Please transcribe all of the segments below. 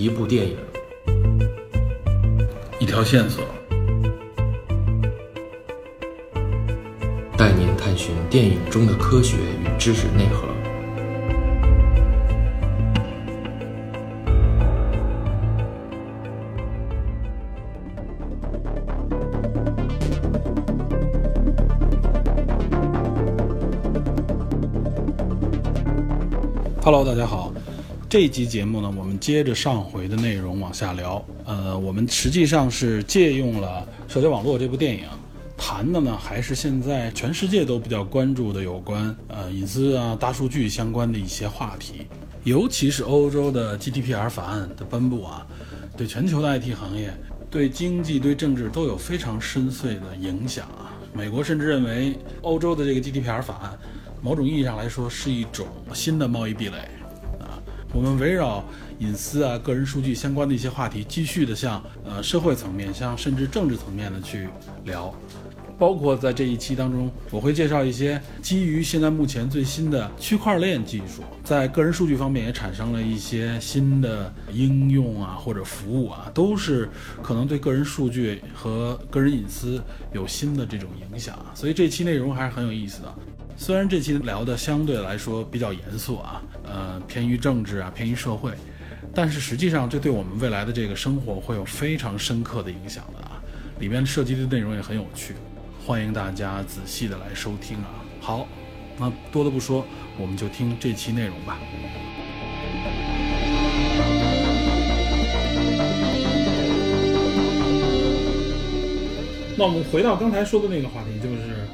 一部电影，一条线索，带您探寻电影中的科学与知识内核。Hello，大家好。这一集节目呢，我们接着上回的内容往下聊。呃，我们实际上是借用了《社交网络》这部电影，谈的呢还是现在全世界都比较关注的有关呃隐私啊、大数据相关的一些话题。尤其是欧洲的 GDPR 法案的颁布啊，对全球的 IT 行业、对经济、对政治都有非常深邃的影响啊。美国甚至认为，欧洲的这个 GDPR 法案，某种意义上来说是一种新的贸易壁垒。我们围绕隐私啊、个人数据相关的一些话题，继续的向呃社会层面、向甚至政治层面的去聊，包括在这一期当中，我会介绍一些基于现在目前最新的区块链技术，在个人数据方面也产生了一些新的应用啊或者服务啊，都是可能对个人数据和个人隐私有新的这种影响啊，所以这期内容还是很有意思的。虽然这期聊的相对来说比较严肃啊，呃，偏于政治啊，偏于社会，但是实际上这对我们未来的这个生活会有非常深刻的影响的啊。里面涉及的内容也很有趣，欢迎大家仔细的来收听啊。好，那多的不说，我们就听这期内容吧。那我们回到刚才说的那个话题，就是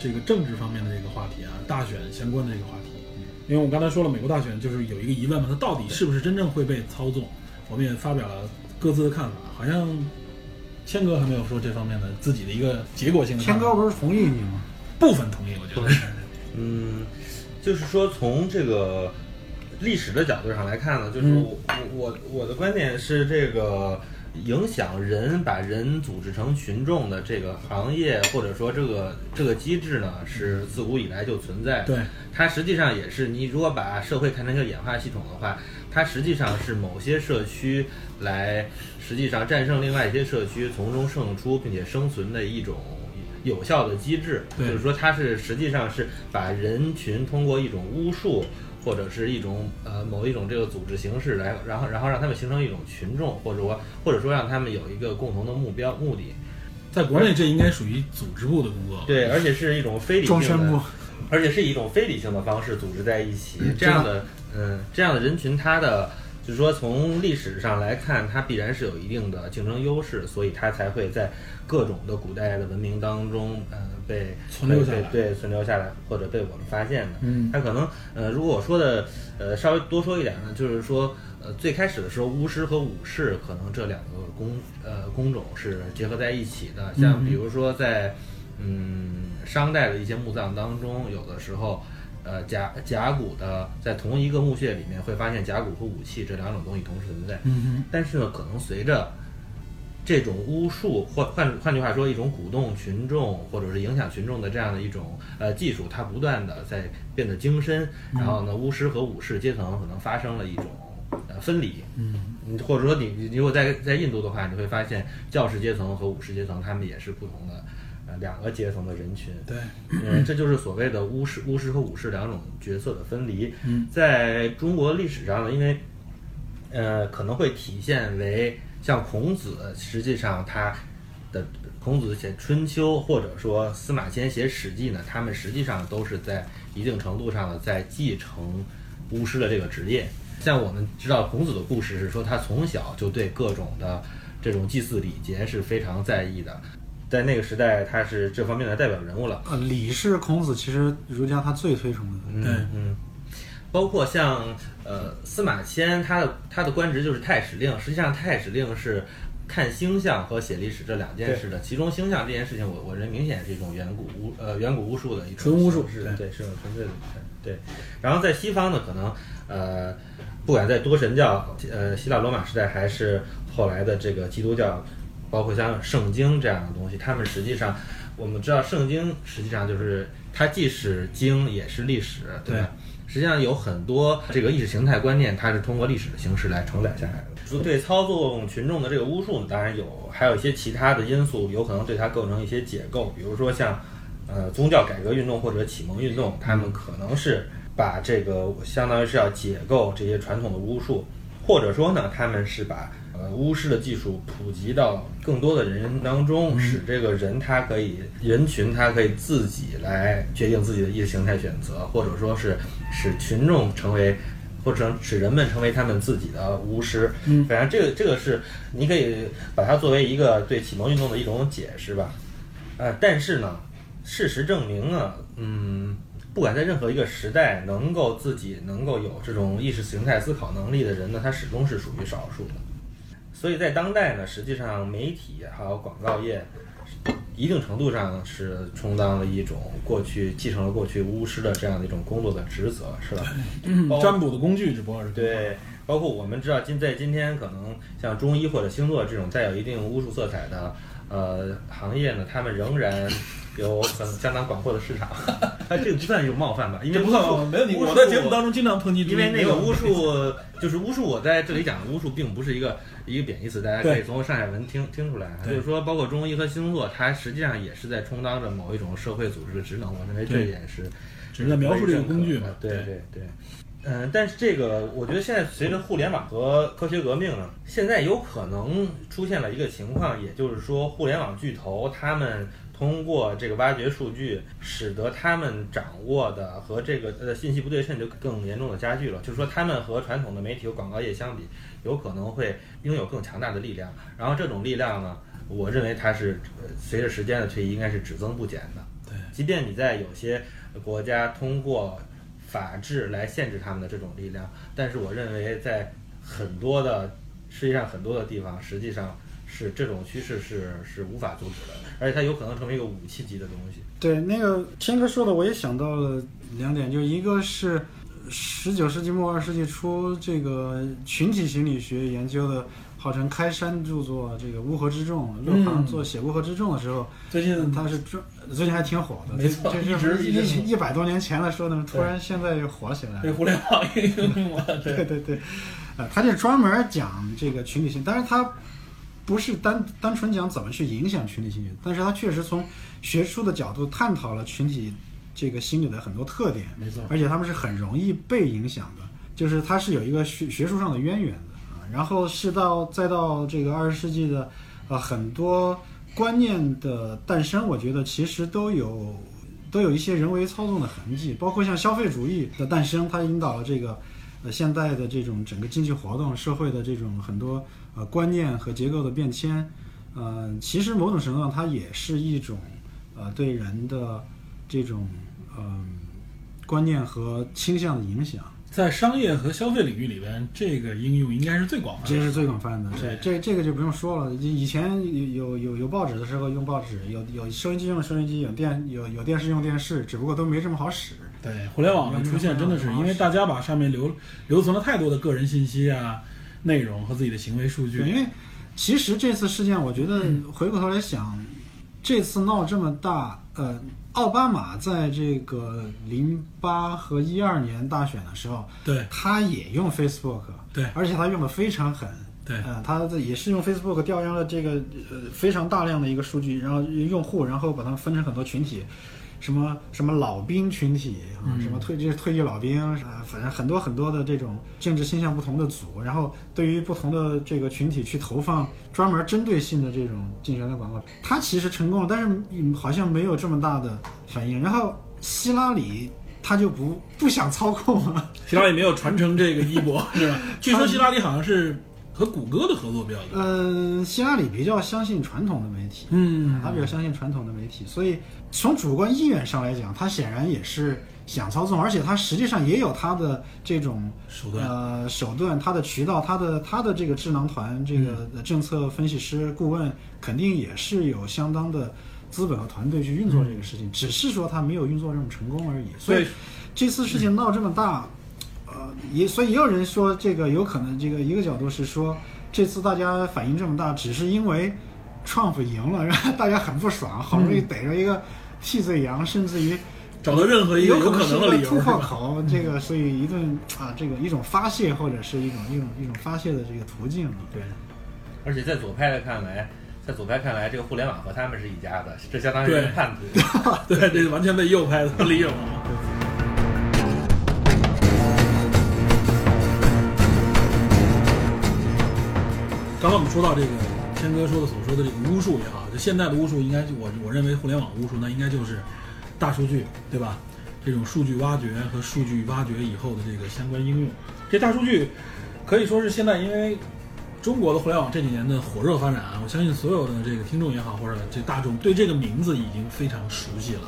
这个政治方面的这个话题啊，大选相关的这个话题。因为我刚才说了，美国大选就是有一个疑问嘛，它到底是不是真正会被操纵？我们也发表了各自的看法，好像谦哥还没有说这方面的自己的一个结果性的看法。天哥不是同意你吗？部分同意，我觉得是。嗯，就是说从这个历史的角度上来看呢，就是我我我的观点是这个影响人把人组织成群众的这个行业或者说这个这个机制呢，是自古以来就存在的。对，它实际上也是你如果把社会看成一个演化系统的话，它实际上是某些社区来实际上战胜另外一些社区，从中胜出并且生存的一种有效的机制。就是说它是实际上是把人群通过一种巫术。或者是一种呃某一种这个组织形式来，然后然后让他们形成一种群众，或者说或者说让他们有一个共同的目标目的。在国内这应该属于组织部的工作。对，而且是一种非理性的，而且是以一种非理性的方式组织在一起。这样的，嗯，这样的人群，他的就是说从历史上来看，他必然是有一定的竞争优势，所以他才会在各种的古代的文明当中，呃，被存留下来被对存留下来，或者被我们发现的。嗯它可能，呃，如果我说的，呃，稍微多说一点呢，就是说，呃，最开始的时候，巫师和武士可能这两个工，呃，工种是结合在一起的。像嗯比如说在，嗯，商代的一些墓葬当中，有的时候，呃，甲甲骨的在同一个墓穴里面会发现甲骨和武器这两种东西同时存在。嗯但是呢，可能随着这种巫术，或换换句话说，一种鼓动群众或者是影响群众的这样的一种呃技术，它不断的在变得精深，然后呢，巫师和武士阶层可能发生了一种呃分离，嗯。嗯，或者说你你如果在在印度的话，你会发现教士阶层和武士阶层他们也是不同的呃两个阶层的人群，对，嗯，这就是所谓的巫师、巫师和武士两种角色的分离。嗯，在中国历史上呢，因为呃可能会体现为像孔子，实际上他的孔子写《春秋》，或者说司马迁写《史记》呢，他们实际上都是在一定程度上的在继承巫师的这个职业。像我们知道孔子的故事是说，他从小就对各种的这种祭祀礼节是非常在意的，在那个时代，他是这方面的代表人物了。呃，礼是孔子其实儒家他最推崇的。嗯对嗯，包括像呃司马迁，他的他的官职就是太史令，实际上太史令是看星象和写历史这两件事的，其中星象这件事情我，我认为明显是一种远古巫呃远古巫术的一种纯巫术对形式。对，是种纯粹的对。然后在西方呢，可能呃不管在多神教呃希腊罗马时代，还是后来的这个基督教，包括像圣经这样的东西，他们实际上我们知道圣经实际上就是它既是经也是历史，对吧？实际上有很多这个意识形态观念，它是通过历史的形式来承载下来的。说对操纵群众的这个巫术，当然有，还有一些其他的因素，有可能对它构成一些解构，比如说像呃宗教改革运动或者启蒙运动，他们可能是把这个相当于是要解构这些传统的巫术，或者说呢，他们是把呃巫师的技术普及到更多的人当中，使这个人他可以人群他可以自己来决定自己的意识形态选择，或者说是使群众成为。或者使人们成为他们自己的巫师，嗯反正这个这个是你可以把它作为一个对启蒙运动的一种解释吧，呃，但是呢，事实证明呢，嗯，不管在任何一个时代，能够自己能够有这种意识形态思考能力的人呢，他始终是属于少数的。所以在当代呢，实际上媒体还有广告业，一定程度上是充当了一种过去继承了过去巫师的这样的一种工作的职责，是吧？嗯占卜的工具只不过是对，包括我们知道今在今天可能像中医或者星座这种带有一定巫术色彩的呃行业呢，他们仍然有很相当广阔的市场。哎，这个不算有冒犯吧？因为这不算巫术吗？没问题。我在节目当中经常抨击，因为那个巫术就是巫术，我在这里讲的巫术并不是一个一个贬义词，大家可以对从上下文听听出来。对就是说，包括中医和星座，它实际上也是在充当着某一种社会组织的职能。我认为这一点是只是在描述这个工具嘛对对对。嗯，但是这个，我觉得现在随着互联网和科学革命呢，现在有可能出现了一个情况，也就是说，互联网巨头他们通过这个挖掘数据，使得他们掌握的和这个呃信息不对称就更严重的加剧了。就是说，他们和传统的媒体和广告业相比，有可能会拥有更强大的力量。然后这种力量呢，我认为它是呃随着时间的推移，应该是只增不减的。对，即便你在有些国家通过法治来限制他们的这种力量，但是我认为在很多的世界上很多的地方，实际上是这种趋势是是无法阻止的，而且它有可能成为一个武器级的东西。对，那个天哥说的，我也想到了两点，就一个是十九世纪末二十世纪初这个群体心理学研究的，号称开山著作这个《乌合之众》，勒庞嗯做写《乌合之众》的时候，最近他是专最近还挺火的，没错这这是一一一百多年前的说呢，突然现在又火起来了。被互联网 应用了，对，对对对，呃，他就专门讲这个群体性，但是他不是单单纯讲怎么去影响群体心理，但是他确实从学术的角度探讨了群体这个心理的很多特点，没错而且他们是很容易被影响的，就是它是有一个学学术上的渊源的啊。然后是到再到这个二十世纪的呃很多观念的诞生，我觉得其实都有都有一些人为操纵的痕迹，包括像消费主义的诞生，它引导了这个呃现代的这种整个经济活动、社会的这种很多呃观念和结构的变迁。呃，其实某种程度上，它也是一种呃对人的这种嗯、观念和倾向的影响。在商业和消费领域里边，这个应用应该是最广泛的。这是最广泛的，对这这这个就不用说了。以前有有有有报纸的时候用报纸，有有收音机用收音机，有电有有电视用电视，只不过都没这么好使。对，互联网的出现真的是因为大家把上面留留存了太多的个人信息啊、内容和自己的行为数据，因。为其实这次事件，我觉得回过头来想，这次闹这么大，呃，奥巴马在这个零八和一二年大选的时候，对他也用 Facebook，对而且他用的非常狠。对呃，他这也是用 Facebook 调研了这个呃非常大量的一个数据，然后用户，然后把它们分成很多群体，什么什么老兵群体啊，嗯什么退就是退役老兵啊，反正很多很多的这种政治倾向不同的组，然后对于不同的这个群体去投放专门针对性的这种竞选的广告，他其实成功了，但是嗯好像没有这么大的反应。然后希拉里他就不不想操控了。希拉里没有传承这个衣钵，是吧？据说希拉里好像是和谷歌的合作比较多。嗯，希拉里比较相信传统的媒体，嗯他比较相信传统的媒体，所以从主观意愿上来讲，他显然也是想操纵，而且他实际上也有他的这种手段呃手段，他的渠道，他的他的这个智囊团，这个政策分析师、顾问，肯定也是有相当的资本和团队去运作这个事情，只是说他没有运作这么成功而已。所以这次事情闹这么大，呃，也所以也有人说，这个有可能，这个一个角度是说，这次大家反应这么大，只是因为 Trump 赢了，让大家很不爽，好不容易逮着一个替罪羊，甚至于找到任何一个有可能的理由，突？破口，这个所以一顿啊，这个一种发泄或者是一种一种一种发泄的这个途径。对，而且在左派的看来，在左派看来，这个互联网和他们是一家的，这相当于叛徒。对，这完全被右派所利用了。刚刚我们说到这个天哥说的所说的这个巫术也好，就现在的巫术应该我我认为互联网巫术那应该就是大数据，对吧？这种数据挖掘和数据挖掘以后的这个相关应用，这大数据可以说是现在因为中国的互联网这几年的火热发展啊，我相信所有的这个听众也好，或者这大众对这个名字已经非常熟悉了。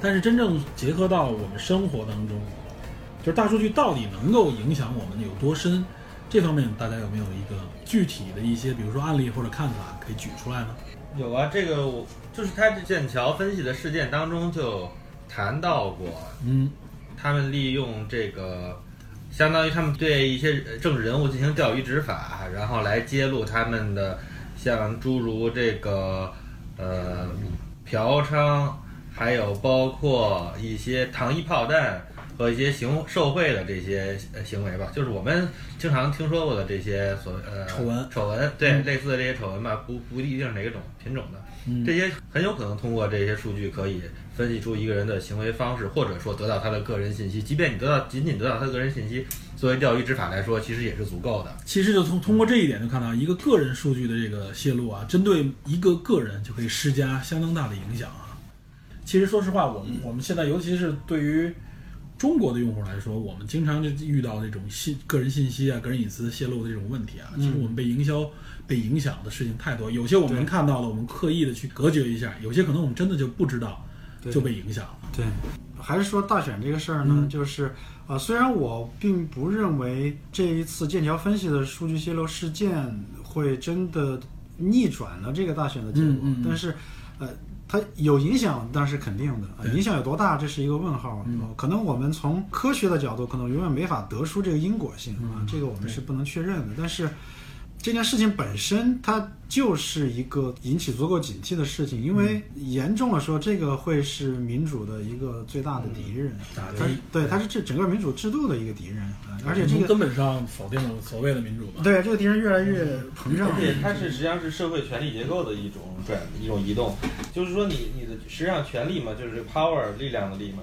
但是真正结合到我们生活当中，就是大数据到底能够影响我们有多深？这方面大家有没有一个具体的一些，比如说案例或者看法可以举出来呢？有啊，这个我就是他这剑桥分析的事件当中就谈到过，嗯他们利用这个，相当于他们对一些政治人物进行钓鱼执法，然后来揭露他们的像诸如这个呃嫖娼，还有包括一些糖衣炮弹和一些行受贿的这些呃行为吧，就是我们经常听说过的这些所呃丑闻丑闻对、类似的这些丑闻吧，不不一定是哪个种品种的，嗯这些很有可能通过这些数据可以分析出一个人的行为方式，或者说得到他的个人信息。即便你得到仅仅得到他的个人信息，作为钓鱼执法来说，其实也是足够的。其实就通通过这一点就看到，一个个人数据的这个泄露啊，针对一个个人就可以施加相当大的影响啊。其实说实话，我们我们现在尤其是对于中国的用户来说，我们经常就遇到这种信个人信息啊、个人隐私泄露的这种问题啊。其实我们被营销、被影响的事情太多，有些我们能看到了，我们刻意的去隔绝一下；有些可能我们真的就不知道，就被影响了。对，还是说大选这个事儿呢，嗯就是啊、呃虽然我并不认为这一次剑桥分析的数据泄露事件会真的逆转了这个大选的结果，嗯嗯嗯但是呃。它有影响，但是肯定的。呃影响有多大，这是一个问号。可能我们从科学的角度，可能永远没法得出这个因果性啊，嗯这个我们是不能确认的。但是这件事情本身，它就是一个引起足够警惕的事情，因为严重了说，这个会是民主的一个最大的敌人。打它对，它是这整个民主制度的一个敌人，啊而且这个根本上否定了所谓的民主嘛。对这个敌人越来越膨胀。而且它是实际上是社会权力结构的一种转一种移动，就是说你你的实际上权力嘛，就是 power 力量的力嘛，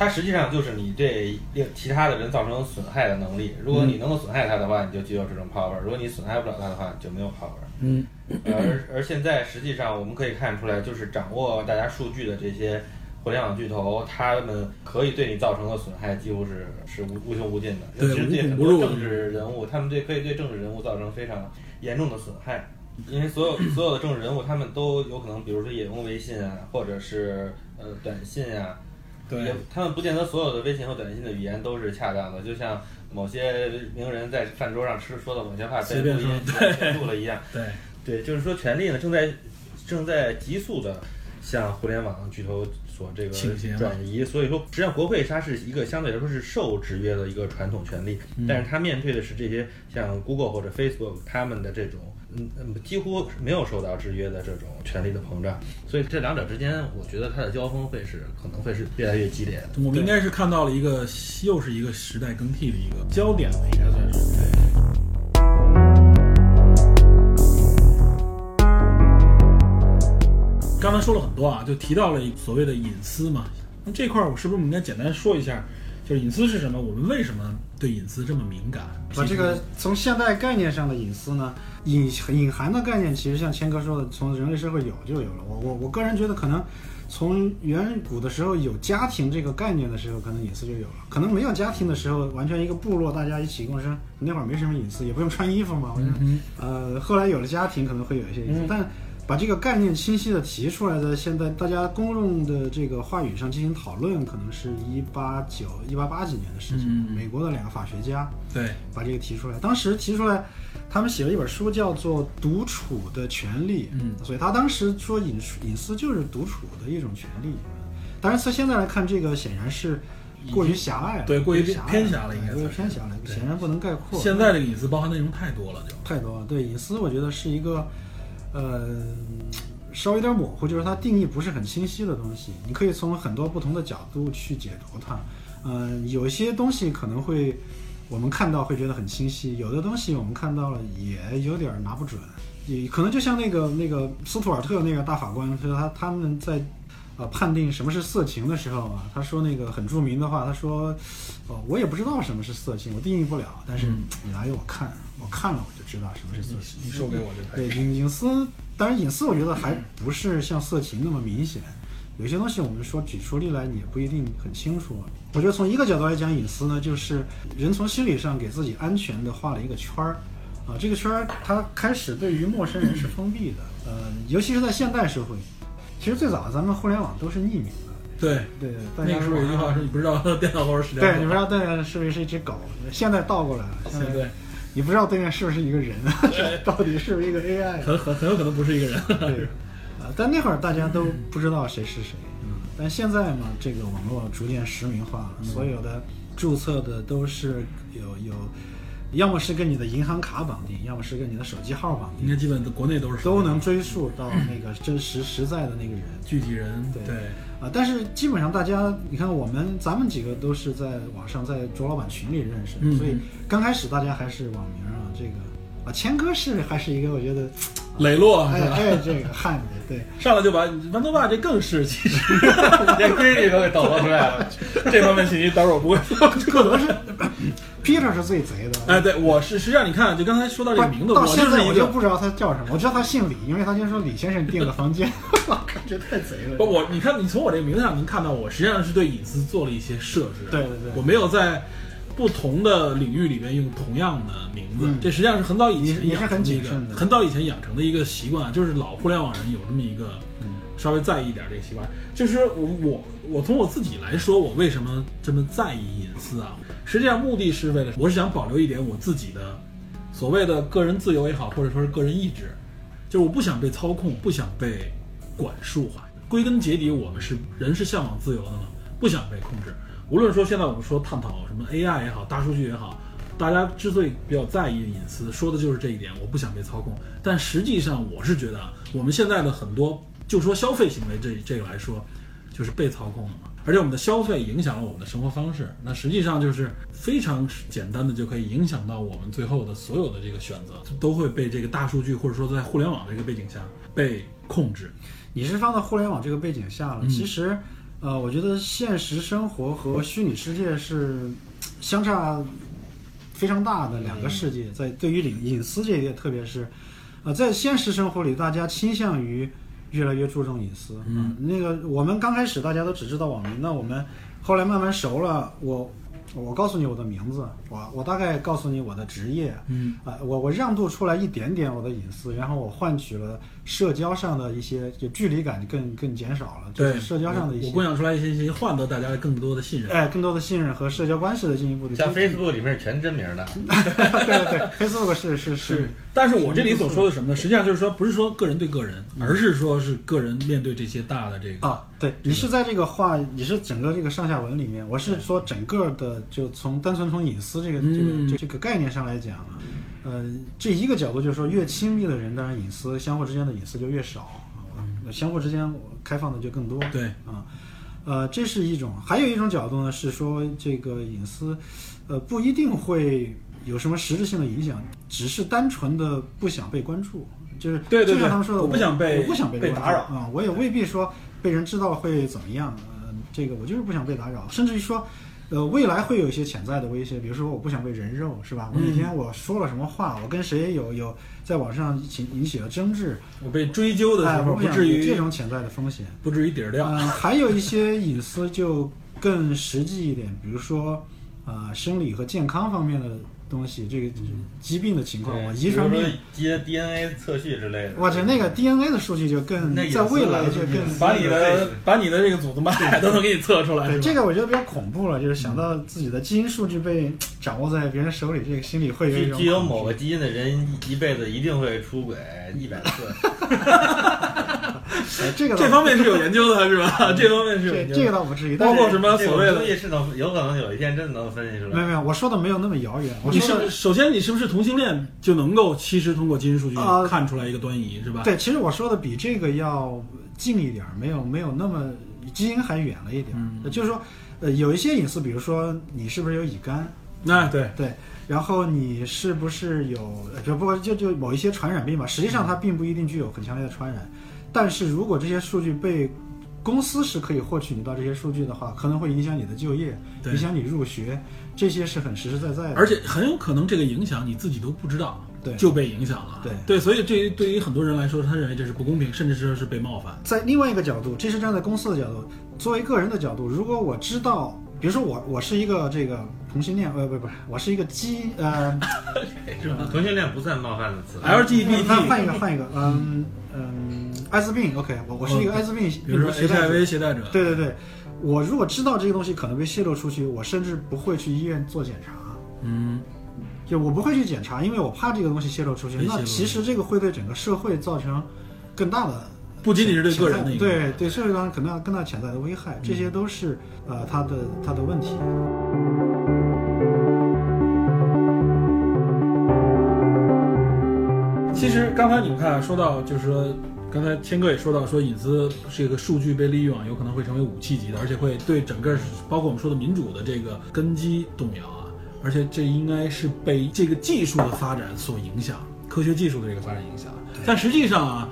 它实际上就是你对另其他的人造成损害的能力。如果你能够损害他的话，你就具有这种 power；如果你损害不了他的话，你就没有 power。嗯，而而现在实际上我们可以看出来，就是掌握大家数据的这些互联网巨头，他们可以对你造成的损害几乎是是无无穷无尽的。对尤其是对很多政治人物，他们对可以对政治人物造成非常严重的损害。因为所有所有的政治人物，他们都有可能，比如说也用微信啊，或者是呃短信啊，对也，他们不见得所有的微信和短信的语言都是恰当的，就像某些名人在饭桌上吃说的某些话被录音对录了一样。对，对，就是说权力呢正在正在急速的向互联网巨头所这个转移，所以说实际上国会它是一个相对来说是受制约的一个传统权利，嗯但是它面对的是这些像 Google 或者 Facebook 他们的这种。嗯嗯，几乎没有受到制约的这种权力的膨胀，所以这两者之间，我觉得它的交锋会是可能会是越来越激烈的。我们应该是看到了一个又是一个时代更替的一个焦点了，应该算是。刚才说了很多啊，就提到了所谓的隐私嘛。那这块儿我是不是我们应该简单说一下，就是隐私是什么？我们为什么对隐私这么敏感？把这个从现代概念上的隐私呢，隐隐含的概念，其实像谦哥说的，从人类社会有就有了。我我我个人觉得，可能从远古的时候有家庭这个概念的时候，可能隐私就有了；可能没有家庭的时候，完全一个部落大家一起共生，那会儿没什么隐私，也不用穿衣服嘛。我觉得，嗯呃，后来有了家庭，可能会有一些隐私，嗯但。把这个概念清晰的提出来的，现在大家公众的这个话语上进行讨论，可能是一八九、一八八几年的事情。美国的两个法学家，对，把这个提出来。当时提出来，他们写了一本书，叫做《独处的权利》。嗯所以他当时说隐隐私就是独处的一种权利。当然，从现在来看，这个显然是过于狭隘了，对过于偏狭了应该过于偏狭了，显然不能概括。现在这个隐私包含内容太多了，就太多了。对隐私，我觉得是一个，呃，稍微有点模糊，就是它定义不是很清晰的东西，你可以从很多不同的角度去解读它。嗯、有些东西可能会我们看到会觉得很清晰，有的东西我们看到了也有点拿不准，也可能就像那个那个斯图尔特那个大法官，就是他他们在呃判定什么是色情的时候啊，他说那个很著名的话，他说，哦，我也不知道什么是色情，我定义不了，但是你拿给我看，我看了我就知道什么是色情。你说给我就。对隐隐私，当然隐私我觉得还不是像色情那么明显，有些东西我们说举出例来，你也不一定很清楚。我觉得从一个角度来讲，隐私呢，就是人从心理上给自己安全的画了一个圈儿，啊，这个圈儿它开始对于陌生人是封闭的，呃，尤其是在现代社会，其实最早咱们互联网都是匿名的，对，对，大家那个时候有一句话是你不知道电脑后边是谁对，你不知道对面是不是一只狗，现在倒过来了，现在对，你不知道对面是不是一个人，到底是不是一个 AI？很很很有可能不是一个人。对，啊，但那会儿大家都不知道谁是谁，嗯，但现在嘛，这个网络逐渐实名化了，所有的注册的都是有有，要么是跟你的银行卡绑定，要么是跟你的手机号绑定，应该基本国内都是。都能追溯到那个真实实在的那个人。具体人对。对。啊，但是基本上大家，你看我们咱们几个都是在网上在卓老板群里认识的，嗯。所以刚开始大家还是网名啊，这个啊，谦哥是还是一个我觉得，磊落哎这个汉子，对，上来就把馒头爸这更是，其实连闺女都给抖露出来了。这方面信息待会儿我不会说。可能是 Peter 是最贼的。哎，对，我是实际上你看，就刚才说到这个名字，到我现在我就不知道他叫什么，我知道他姓李，因为他先说李先生订了房间，我靠，这太贼了。不，我你看，你从我这个名字上能看到，我实际上是对隐私做了一些设置。对对对我没有在不同的领域里面用同样的名字，嗯这实际上是很早以前你你是很谨慎的很早以前养成的一个习惯，就是老互联网人有这么一个稍微在意一点这个习惯。就是我我我从我自己来说，我为什么这么在意隐私啊？实际上目的是为了，我是想保留一点我自己的所谓的个人自由也好，或者说是个人意志，就是我不想被操控，不想被管束化。归根结底，我们是人是向往自由的嘛，不想被控制。无论说现在我们说探讨什么 AI 也好，大数据也好，大家之所以比较在意隐私，说的就是这一点，我不想被操控。但实际上，我是觉得啊，我们现在的很多，就说消费行为这这个来说，就是被操控了嘛。而且我们的消费影响了我们的生活方式，那实际上就是非常简单的就可以影响到我们最后的所有的这个选择，都会被这个大数据或者说在互联网这个背景下被控制。你是放到互联网这个背景下了，其实，呃，我觉得现实生活和虚拟世界是相差非常大的两个世界，在对于隐隐私这一点，特别是，呃，在现实生活里，大家倾向于越来越注重隐私。嗯、那个我们刚开始大家都只知道网名，那我们后来慢慢熟了，我。我告诉你我的名字，我我大概告诉你我的职业，嗯，啊、我我让渡出来一点点我的隐私，然后我换取了社交上的一些就距离感更更减少了，就对是社交上的一些我共享出来一些信息，换得大家更多的信任。哎更多的信任和社交关系的进一步的像 Facebook 里面是全真名的，对对对，Facebook 是是是，但是我这里所说的什么呢？实际上就是说，不是说个人对个人，而是说是个人面对这些大的这个啊，对你是在这个话，你是整个这个上下文里面，我是说整个的就从单纯从隐私这个这嗯个这个概念上来讲啊，呃，这一个角度就是说，越亲密的人，当然隐私相互之间的隐私就越少啊，相互之间开放的就更多。对。啊，呃，这是一种，还有一种角度呢，是说这个隐私，呃，不一定会有什么实质性的影响，只是单纯的不想被关注，就是就像他们说的，我不想被我不想被打扰。啊、我也未必说被人知道会怎么样，呃，这个我就是不想被打扰，甚至于说。呃，未来会有一些潜在的威胁，比如说我不想被人肉，是吧？我哪嗯天我说了什么话，我跟谁有有在网上引起引起了争执，我被追究的哎，时候，不至于这种潜在的风险。不至于底儿掉。嗯、还有一些隐私就更实际一点，比如说啊、生理和健康方面的东西，这个疾病的情况，我遗传病接 DNA 测序之类的。我这那个 DNA 的数据就更在未来就更把你的把你的这个祖宗脉都能给你测出来，对这个我觉得比较恐怖了，就是想到自己的基因数据被掌握在别人手里，这个心里会有一种具具有某个基因的人一辈子一定会出轨 一百次。哎这个这方面是有研究的，是吧？这方面是有这研究的。这个倒不至于，包括什么所谓的种东西是能有可能有一天真的能分析出来。没有没有，我说的没有那么遥远，我你说的是首先你是不是同性恋就能够其实通过基因数据啊看出来一个端倪，是吧？对，其实我说的比这个要近一点儿，没有没有那么基因还远了一点儿。嗯就是说，呃，有一些隐私，比如说你是不是有乙肝，那对，对，然后你是不是有，不过就就某一些传染病吧，实际上它并不一定具有很强烈的传染，但是如果这些数据被公司是可以获取你到这些数据的话，可能会影响你的就业，影响你入学，这些是很实实在在的。而且很有可能这个影响你自己都不知道，对就被影响了。对对，所以这对于很多人来说，他认为这是不公平，甚至是是被冒犯。在另外一个角度，这是站在公司的角度，作为个人的角度，如果我知道，比如说我我是一个这个同性恋，呃不不是，我是一个基呃，同性恋不算冒犯的词。LGBT，换一个换一个，嗯嗯，艾滋病，OK，我我是一个艾滋病哦比如说携带者。HIV 携带者，对对对，我如果知道这个东西可能被泄露出去，我甚至不会去医院做检查，嗯，就我不会去检查，因为我怕这个东西泄露出去。那其实这个会对整个社会造成更大的。不仅仅是对个人对对社会上可能要更大潜在的危害，这些都是呃它的它的问题。其实刚才你们看说到，就是说，刚才谦哥也说到，说隐私这个数据被利用啊，有可能会成为武器级的，而且会对整个包括我们说的民主的这个根基动摇啊。而且这应该是被这个技术的发展所影响，科学技术的这个发展影响。但实际上啊，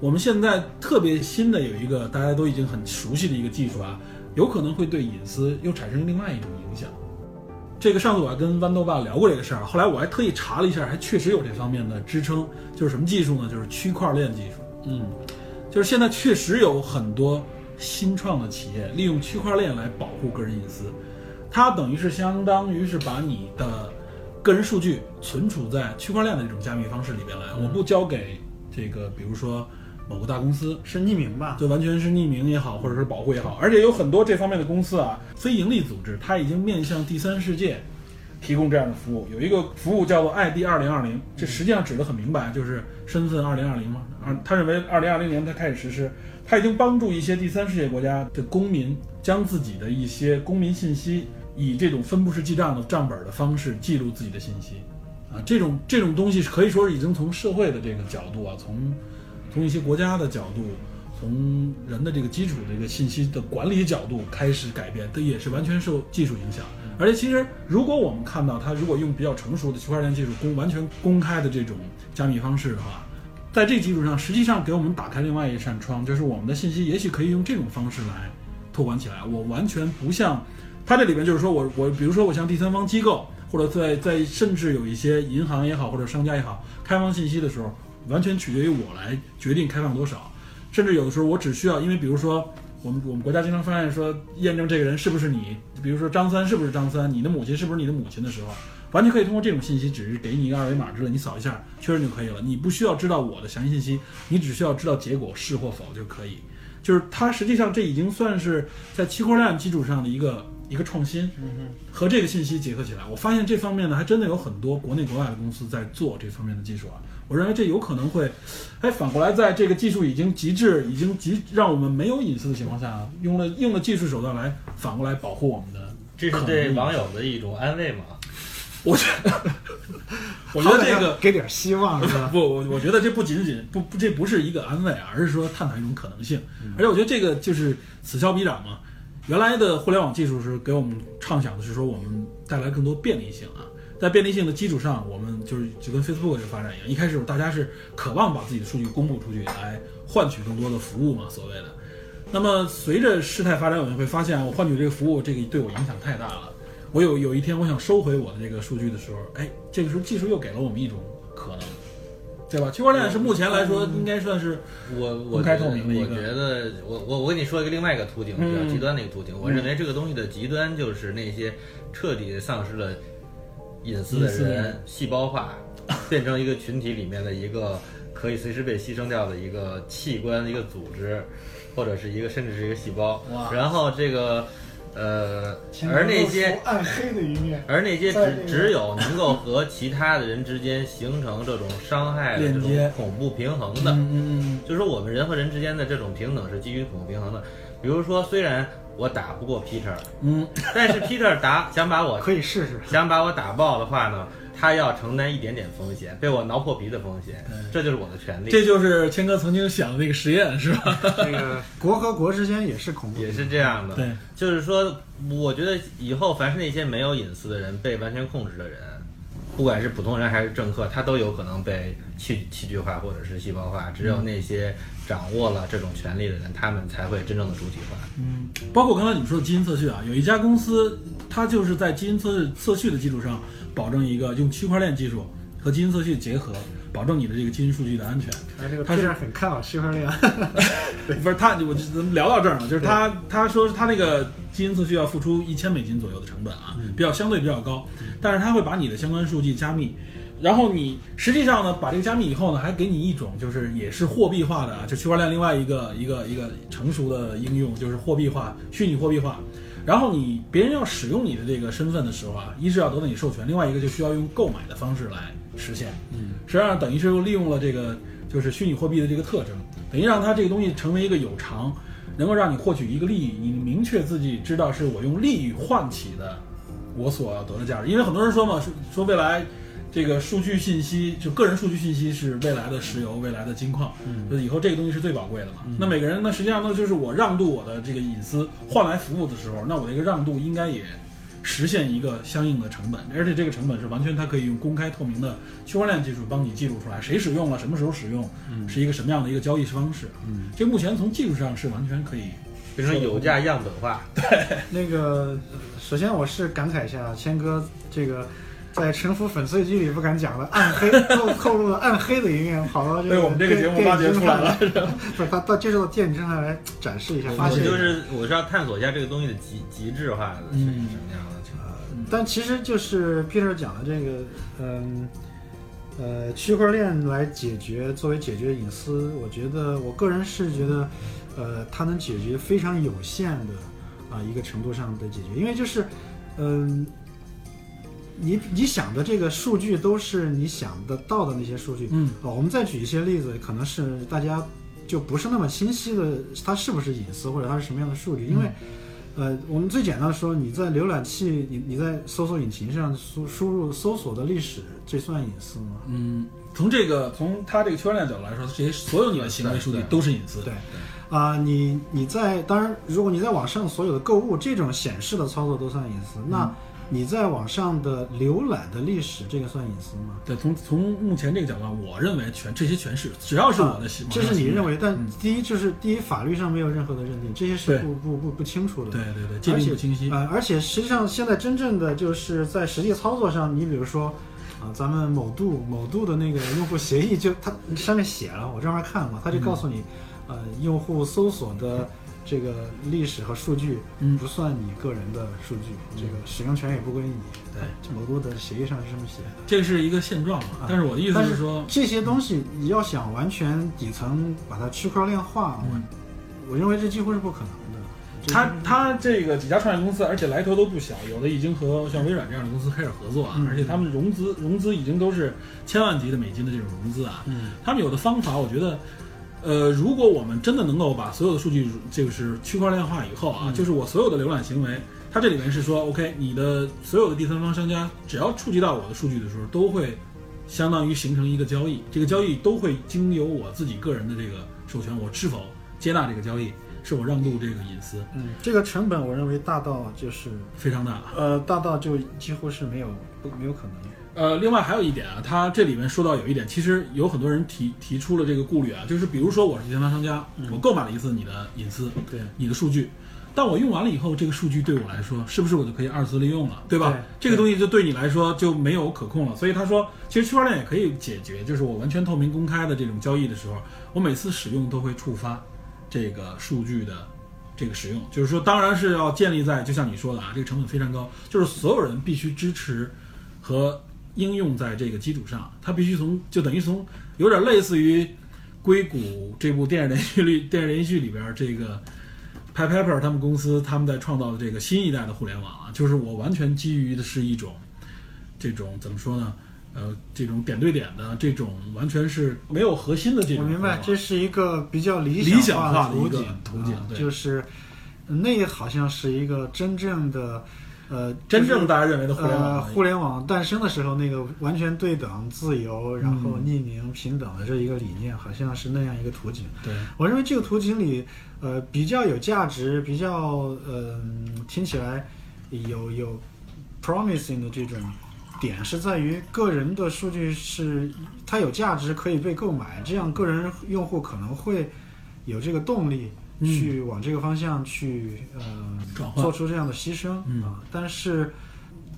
我们现在特别新的有一个大家都已经很熟悉的一个技术啊，有可能会对隐私又产生另外一种影响。这个上次我还跟豌豆爸聊过这个事儿，后来我还特意查了一下，还确实有这方面的支撑。就是什么技术呢？就是区块链技术。嗯，就是现在确实有很多新创的企业利用区块链来保护个人隐私，它等于是相当于是把你的个人数据存储在区块链的这种加密方式里边来，我不交给这个，比如说某个大公司，是匿名吧？就完全是匿名也好，或者是保护也好，而且有很多这方面的公司啊，非盈利组织，它已经面向第三世界提供这样的服务。有一个服务叫做 ID 二零二零，这实际上指的很明白，就是身份二零二零嘛。啊，他认为二零二零年他开始实施，他已经帮助一些第三世界国家的公民将自己的一些公民信息以这种分布式记账的账本的方式记录自己的信息。啊，这种这种东西是可以说是已经从社会的这个角度啊，从从一些国家的角度，从人的这个基础的这个信息的管理角度开始改变，这也是完全受技术影响。而且其实，如果我们看到它如果用比较成熟的区块链技术公完全公开的这种加密方式的话，在这基础上，实际上给我们打开另外一扇窗，就是我们的信息也许可以用这种方式来托管起来。我完全不像它这里边就是说我我比如说我像第三方机构，或者在在甚至有一些银行也好或者商家也好，开放信息的时候，完全取决于我来决定开放多少。甚至有的时候我只需要，因为比如说我们我们国家经常发现说验证这个人是不是你，比如说张三是不是张三，你的母亲是不是你的母亲的时候，完全可以通过这种信息，只是给你一个二维码之类，你扫一下确认就可以了。你不需要知道我的详细信息，你只需要知道结果是或否就可以。就是它实际上这已经算是在区块链基础上的一个一个创新，和这个信息结合起来，我发现这方面呢还真的有很多国内国外的公司在做这方面的技术啊。我认为这有可能会，哎，反过来在这个技术已经极致、已经极让我们没有隐私的情况下，用了用了技术手段来反过来保护我们的这是对网友的一种安慰嘛？我觉得，我觉得这个给点希望是吧？不，我我觉得这不仅仅不不，这不是一个安慰啊，而是说探讨一种可能性。而且我觉得这个就是此消彼长嘛。原来的互联网技术是给我们畅想的是说我们带来更多便利性啊，在便利性的基础上，我们就是就跟 Facebook 这个发展一样，一开始大家是渴望把自己的数据公布出去，来换取更多的服务嘛，所谓的。那么随着事态发展，我们会发现，我换取这个服务，这个对我影响太大了。我有有一天我想收回我的这个数据的时候，哎，这个时候技术又给了我们一种可能，对吧？区块链是目前来说应该算是我我公开透明的一个我觉得我我我跟你说一个另外一个途径，比较嗯极端的一个途径。我认为这个东西的极端就是那些彻底丧失了隐私的人，细胞化，变成一个群体里面的一个可以随时被牺牲掉的一个器官、一个组织，或者是一个甚至是一个细胞。然后这个呃，而那些暗黑的一面，而那些只只有能够和其他的人之间形成这种伤害的这种恐怖平衡的，嗯嗯就是说我们人和人之间的这种平等是基于恐怖平衡的。比如说，虽然我打不过 Peter，嗯但是 Peter 打想把我 可以试试。想把我打爆的话呢，他要承担一点点风险，被我挠破皮的风险，这就是我的权嗯，利。这就是谦哥曾经想的那个实验是吧？这个国和国之间也是恐怖，也是这样的，对，就是说，我觉得以后凡是那些没有隐私的人被完全控制的人，不管是普通人还是政客，他都有可能被器器具化或者是细胞化。只有那些掌握了这种权利的人，他们才会真正的主体化。嗯，包括刚才你们说的基因测序啊，有一家公司，它就是在基因测测序的基础上，保证一个用区块链技术和基因测序结合，保证你的这个基因数据的安全。哎，这个他是很看好区块链，不是他，我就咱们聊到这儿了，就是他他说他那个基因测序要付出一千美金左右的成本啊，比较相对比较高，但是他会把你的相关数据加密，然后你实际上呢，把这个加密以后呢，还给你一种就是也是货币化的啊，就区块链另外一个一个一个成熟的应用就是货币化，虚拟货币化。然后你别人要使用你的这个身份的时候啊，一是要得到你授权，另外一个就需要用购买的方式来实现。嗯，实际上等于是又利用了这个就是虚拟货币的这个特征，等于让它这个东西成为一个有偿，能够让你获取一个利益，你明确自己知道是我用利益换取的我所要得的价值。因为很多人说嘛，说说未来这个数据信息，就个人数据信息是未来的石油、未来的金矿，就以后这个东西是最宝贵的嘛。那每个人呢，实际上呢，就是我让渡我的这个隐私换来服务的时候，那我这个让渡应该也实现一个相应的成本，而且这个成本是完全它可以用公开透明的区块链技术帮你记录出来，谁使用了，什么时候使用，是一个什么样的一个交易方式。嗯，这目前从技术上是完全可以。变成有价样本化，对。那个，呃首先我是感慨一下，谦哥这个在《沉浮粉碎机》里不敢讲的暗黑透透露了暗黑的一面，跑到这个被我们这个节目挖掘出来了是他到接受到电影侦探 来展示一下，发现就是我是要探索一下这个东西的极极致化的是什嗯么样的情况。但其实就是 Peter 讲的这个，嗯，呃，区块链来解决作为解决隐私，我觉得我个人是觉得，呃，它能解决非常有限的啊、一个程度上的解决，因为就是，嗯、你你想的这个数据都是你想得到的那些数据，嗯。啊，我们再举一些例子，可能是大家就不是那么清晰的，它是不是隐私或者它是什么样的数据，因为。呃，我们最简单的说，你在浏览器，你你在搜索引擎上输输入搜索的历史，这算隐私吗？嗯，从这个从它这个区块链角度来说，这些所有你的行为数据都是隐私。对，啊、你你在当然，如果你在网上所有的购物这种显示的操作都算隐私，那你在网上的浏览的历史，这个算隐私吗？对，从从目前这个角度，我认为全这些全是，只要是我的行，这是你认为，但嗯第一就是第一，法律上没有任何的认定，这些是不不不不清楚的。对对对，界定不清晰。呃，而且实际上现在真正的就是在实际操作上，你比如说，啊、咱们某度某度的那个用户协议就它上面写了，我专门看过，它就告诉你，呃，用户搜索的这个历史和数据嗯不算你个人的数据，这个使用权也不归你。对，这某度的协议上是这么写的。这是一个现状嘛？但是我的意思是说，这些东西你要想完全底层把它区块链化，嗯我我认为这几乎是不可能的。他他这个几家创业公司，而且来头都不小，有的已经和像微软这样的公司开始合作啊，嗯而且他们融资融资已经都是千万级的美金的这种融资啊。嗯他们有的方法，我觉得，呃，如果我们真的能够把所有的数据这个是区块链化以后啊，嗯就是我所有的浏览行为，它这里面是说，OK，你的所有的第三方商家只要触及到我的数据的时候，都会相当于形成一个交易，这个交易都会经由我自己个人的这个授权，我是否接纳这个交易，是否让渡这个隐私，嗯，这个成本我认为大到就是非常大。呃大到就几乎是没有不没有可能。呃，另外还有一点啊，他这里面说到有一点，其实有很多人提提出了这个顾虑啊，就是比如说我是第三方商家，我购买了一次你的隐私，对你的数据，但我用完了以后，这个数据对我来说，是不是我就可以二次利用了，对吧？对这个东西就对你来说就没有可控了。所以他说，其实区块链也可以解决，就是我完全透明公开的这种交易的时候，我每次使用都会触发这个数据的这个使用，就是说，当然是要建立在，就像你说的啊，这个成本非常高，就是所有人必须支持和应用在这个基础上，它必须从就等于从有点类似于硅谷这部电视连续剧电视连续剧里边这个 Pie Pepper 他们公司他们在创造的这个新一代的互联网啊，就是我完全基于的是一种这种怎么说呢？呃，这种点对点的这种完全是没有核心的这种。我明白，这是一个比较理理想化化的一个途径，就是那好像是一个真正的呃，真正大家认为的互联网呃，互联网诞生的时候，那个完全对等、自由，然后嗯匿名、平等的这一个理念，好像是那样一个图景。对，我认为这个图景里，呃，比较有价值，比较嗯、听起来有有 promising 的这种点，是在于个人的数据是它有价值，可以被购买，这样个人用户可能会有这个动力嗯去往这个方向去呃转做出这样的牺牲嗯啊，但是。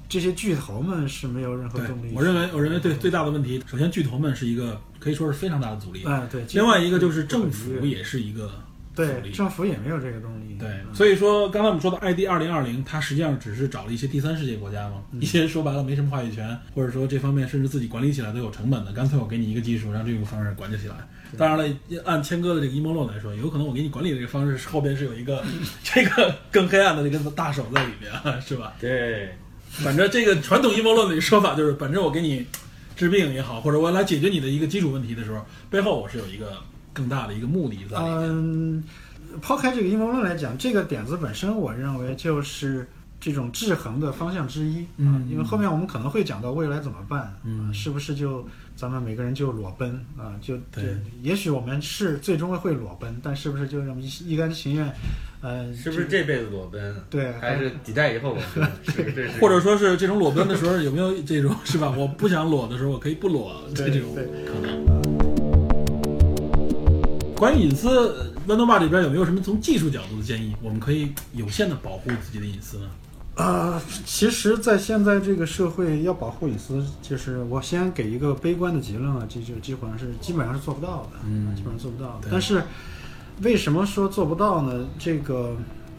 这些巨头们是没有任何动力。，我认为，我认为对最大的问题，首先巨头们是一个可以说是非常大的阻力，哎，对。另外一个就是政府也是一个阻对。政府也没有这个动力。对，嗯所以说刚才我们说的 ID 二零二零，它实际上只是找了一些第三世界国家嘛，嗯一些说白了没什么话语权，或者说这方面甚至自己管理起来都有成本的，干脆我给你一个技术，让这个方式管理起来。当然了，按谦哥的这个阴谋论来说，有可能我给你管理的这个方式后边是有一个 这个更黑暗的这个大手在里面，是吧？对，反正这个传统阴谋论的说法就是，反正我给你治病也好，或者我来解决你的一个基础问题的时候，背后我是有一个更大的一个目的在里面。嗯，抛开这个阴谋论来讲，这个点子本身，我认为就是这种制衡的方向之一啊。嗯因为后面我们可能会讲到未来怎么办，嗯啊是不是就咱们每个人就裸奔啊？就对也许我们是最终会裸奔，但是不是就这么一一甘情愿？呃，是不是这辈子裸奔？对还是几代以后裸奔？对或者说是这种裸奔的时候，有没有这种是吧？我不想裸的时候，我可以不裸，这对种对可能。关于隐私，豌豆爸这边有没有什么从技术角度的建议？我们可以有限的保护自己的隐私呢？啊，其实，在现在这个社会，要保护隐私，就是我先给一个悲观的结论啊，这就基本上是基本上是做不到的，嗯啊基本上做不到的。但是，为什么说做不到呢？这个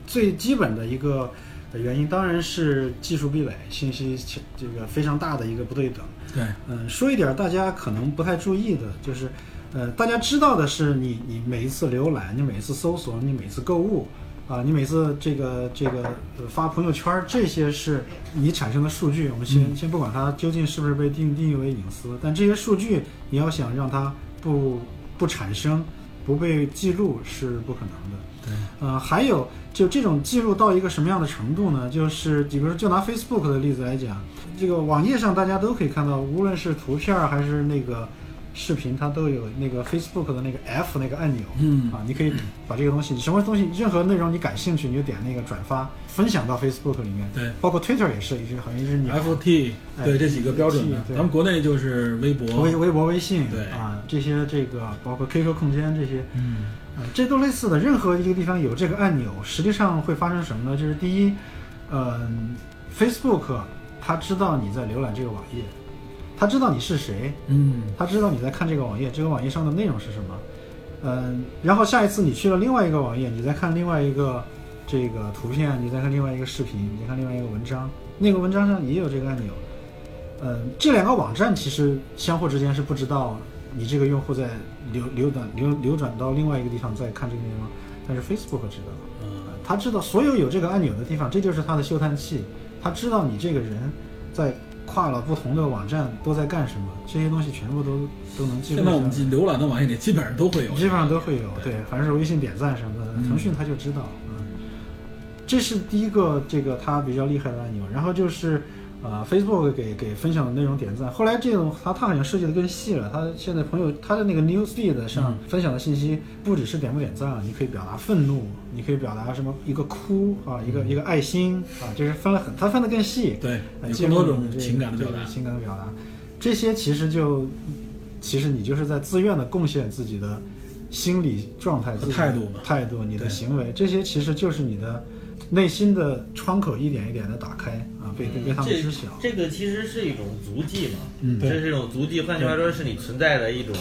最基本的一个原因，当然是技术壁垒，信息这个非常大的一个不对等。对，嗯，说一点儿大家可能不太注意的，就是，呃，大家知道的是你，你每一次浏览，你每一次搜索，你每次购物，啊，你每次这个这个呃发朋友圈儿，这些是你产生的数据。我们先、先不管它究竟是不是被定定义为隐私，但这些数据你要想让它不不产生、不被记录是不可能的。对，呃，还有就这种记录到一个什么样的程度呢？就是比如说，就拿 Facebook 的例子来讲，这个网页上大家都可以看到，无论是图片儿还是那个视频，它都有那个 Facebook 的那个 F 那个按钮。嗯啊，你可以把这个东西，什么东西，任何内容你感兴趣，你就点那个转发，分享到 Facebook 里面。对包括 Twitter 也是，一只好像是你。FT 哎对这几个标准的，咱们国内就是微博，微微博、微信，对啊，这些这个包括 QQ 空间这些，嗯啊，这都类似的。任何一个地方有这个按钮，实际上会发生什么呢？就是第一，嗯、f a c e b o o k 它知道你在浏览这个网页，它知道你是谁，嗯他知道你在看这个网页，这个网页上的内容是什么。嗯，然后下一次你去了另外一个网页，你再看另外一个这个图片，你再看另外一个视频，你再看另外一个文章，那个文章上也有这个按钮。嗯，这两个网站其实相互之间是不知道你这个用户在流流转流流转到另外一个地方再看这个内容，但是 Facebook 知道。嗯他知道所有有这个按钮的地方，这就是他的嗅探器。他知道你这个人在跨了不同的网站都在干什么，这些东西全部都都能记录下来。现在我们浏览的网页里基本上都会有，基本上都会有，对，凡是微信点赞什么的，嗯。腾讯它就知道，嗯，这是第一个这个它比较厉害的按钮，然后就是呃，Facebook 给给分享的内容点赞，后来这种他他好像设计的更细了，他现在朋友他的那个 Newsfeed 上嗯分享的信息不只是点不点赞，你可以表达愤怒，你可以表达什么一个哭啊，一个一个爱心啊，就是分了很，他分的更细，对，呃有更多种情感的表达对。情感的表达，这些其实就其实你就是在自愿的贡献自己的心理状态、自态度态度、你的行为，这些其实就是你的内心的窗口一点一点的打开啊，被被被他们知晓。这个其实是一种足迹嘛，嗯这是一种足迹。换句话说，是你存在的一种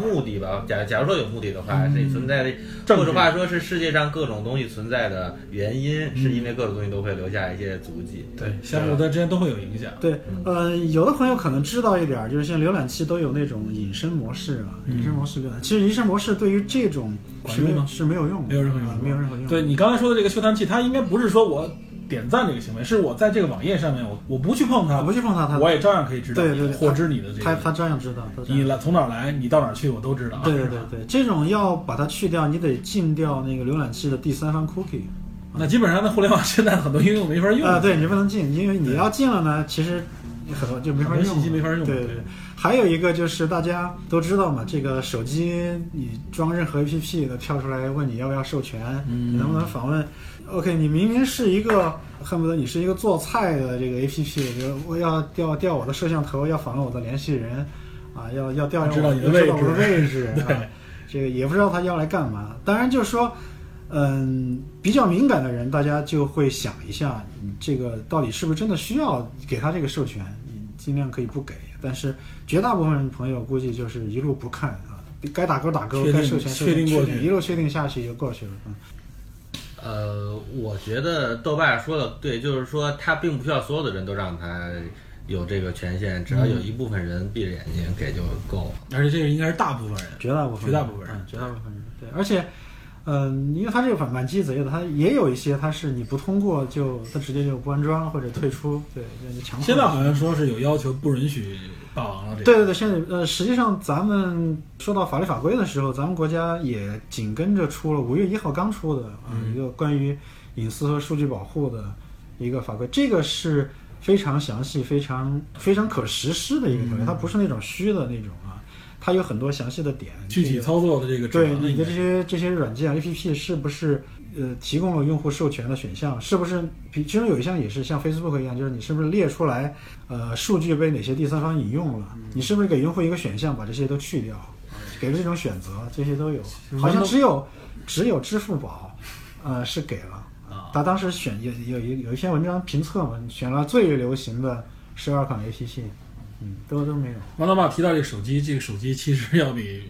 目的吧。假假如说有目的的话，是你存在的，或者话说是世界上各种东西存在的原因，是因为各种东西都会留下一些足迹。对，相互的之间都会有影响。对，呃，有的朋友可能知道一点儿，就是像浏览器都有那种隐身模式啊，隐身模式浏览。其实隐身模式对于这种管用吗是没有用的，没有任何用啊没有任何用。对你刚才说的这个嗅探器，它应该不是说我点赞这个行为，是我在这个网页上面，我我不去碰它，我，不去碰它，它我也照样可以知道对对对获知你的这个，它它照样知道，你来从哪儿来，你到哪儿去，我都知道。对对对对，这种要把它去掉，你得禁掉那个浏览器的第三方 cookie 那基本上，那互联网现在很多应用没法用啊，对你不能禁，因为你要禁了呢，其实很多就没法用，信息没法用对对对，还有一个就是大家都知道嘛，这个手机你装任何 APP 的跳出来问你要不要授权，嗯你能不能访问？OK，你明明是一个恨不得你是一个做菜的这个 APP，就我要调调我的摄像头，要访问我的联系人，啊，要要调知道你的我知道我的位置位置，对啊这个也不知道他要来干嘛。当然就是说，嗯，比较敏感的人，大家就会想一下，你这个到底是不是真的需要给他这个授权？你尽量可以不给，但是绝大部分朋友估计就是一路不看啊，该打勾打勾，该授权授权确定过去一路确定下去就过去了。嗯，呃，我觉得豆瓣说的对，就是说他并不需要所有的人都让他有这个权限，只要有一部分人闭着眼睛给就够了。而且这个应该是大部分人。绝大部分绝大部分人嗯绝大部分人对，而且。嗯，因为它这个反蛮鸡贼的，它也有一些它是你不通过就它直接就不安装或者退出，对，就强迫。现在好像说是有要求，不允许霸王了。这个对对对，现在呃，实际上咱们说到法律法规的时候，咱们国家也紧跟着出了五月一号刚出的啊、一个关于隐私和数据保护的一个法规，这个是非常详细、非常非常可实施的一个它不是那种虚的那种啊，它有很多详细的点，具体操作的这个对南你的这些这些软件 APP 是不是呃提供了用户授权的选项？是不是其中有一项也是像 Facebook 一样，就是你是不是列出来呃数据被哪些第三方引用了？你是不是给用户一个选项把这些都去掉？给了这种选择，这些都有。好像只有只有支付宝呃是给了。啊，他当时选有有一有一篇文章评测嘛，选了最流行的十二款 APP，嗯，都都没有。王老爸提到这个手机，这个手机其实要比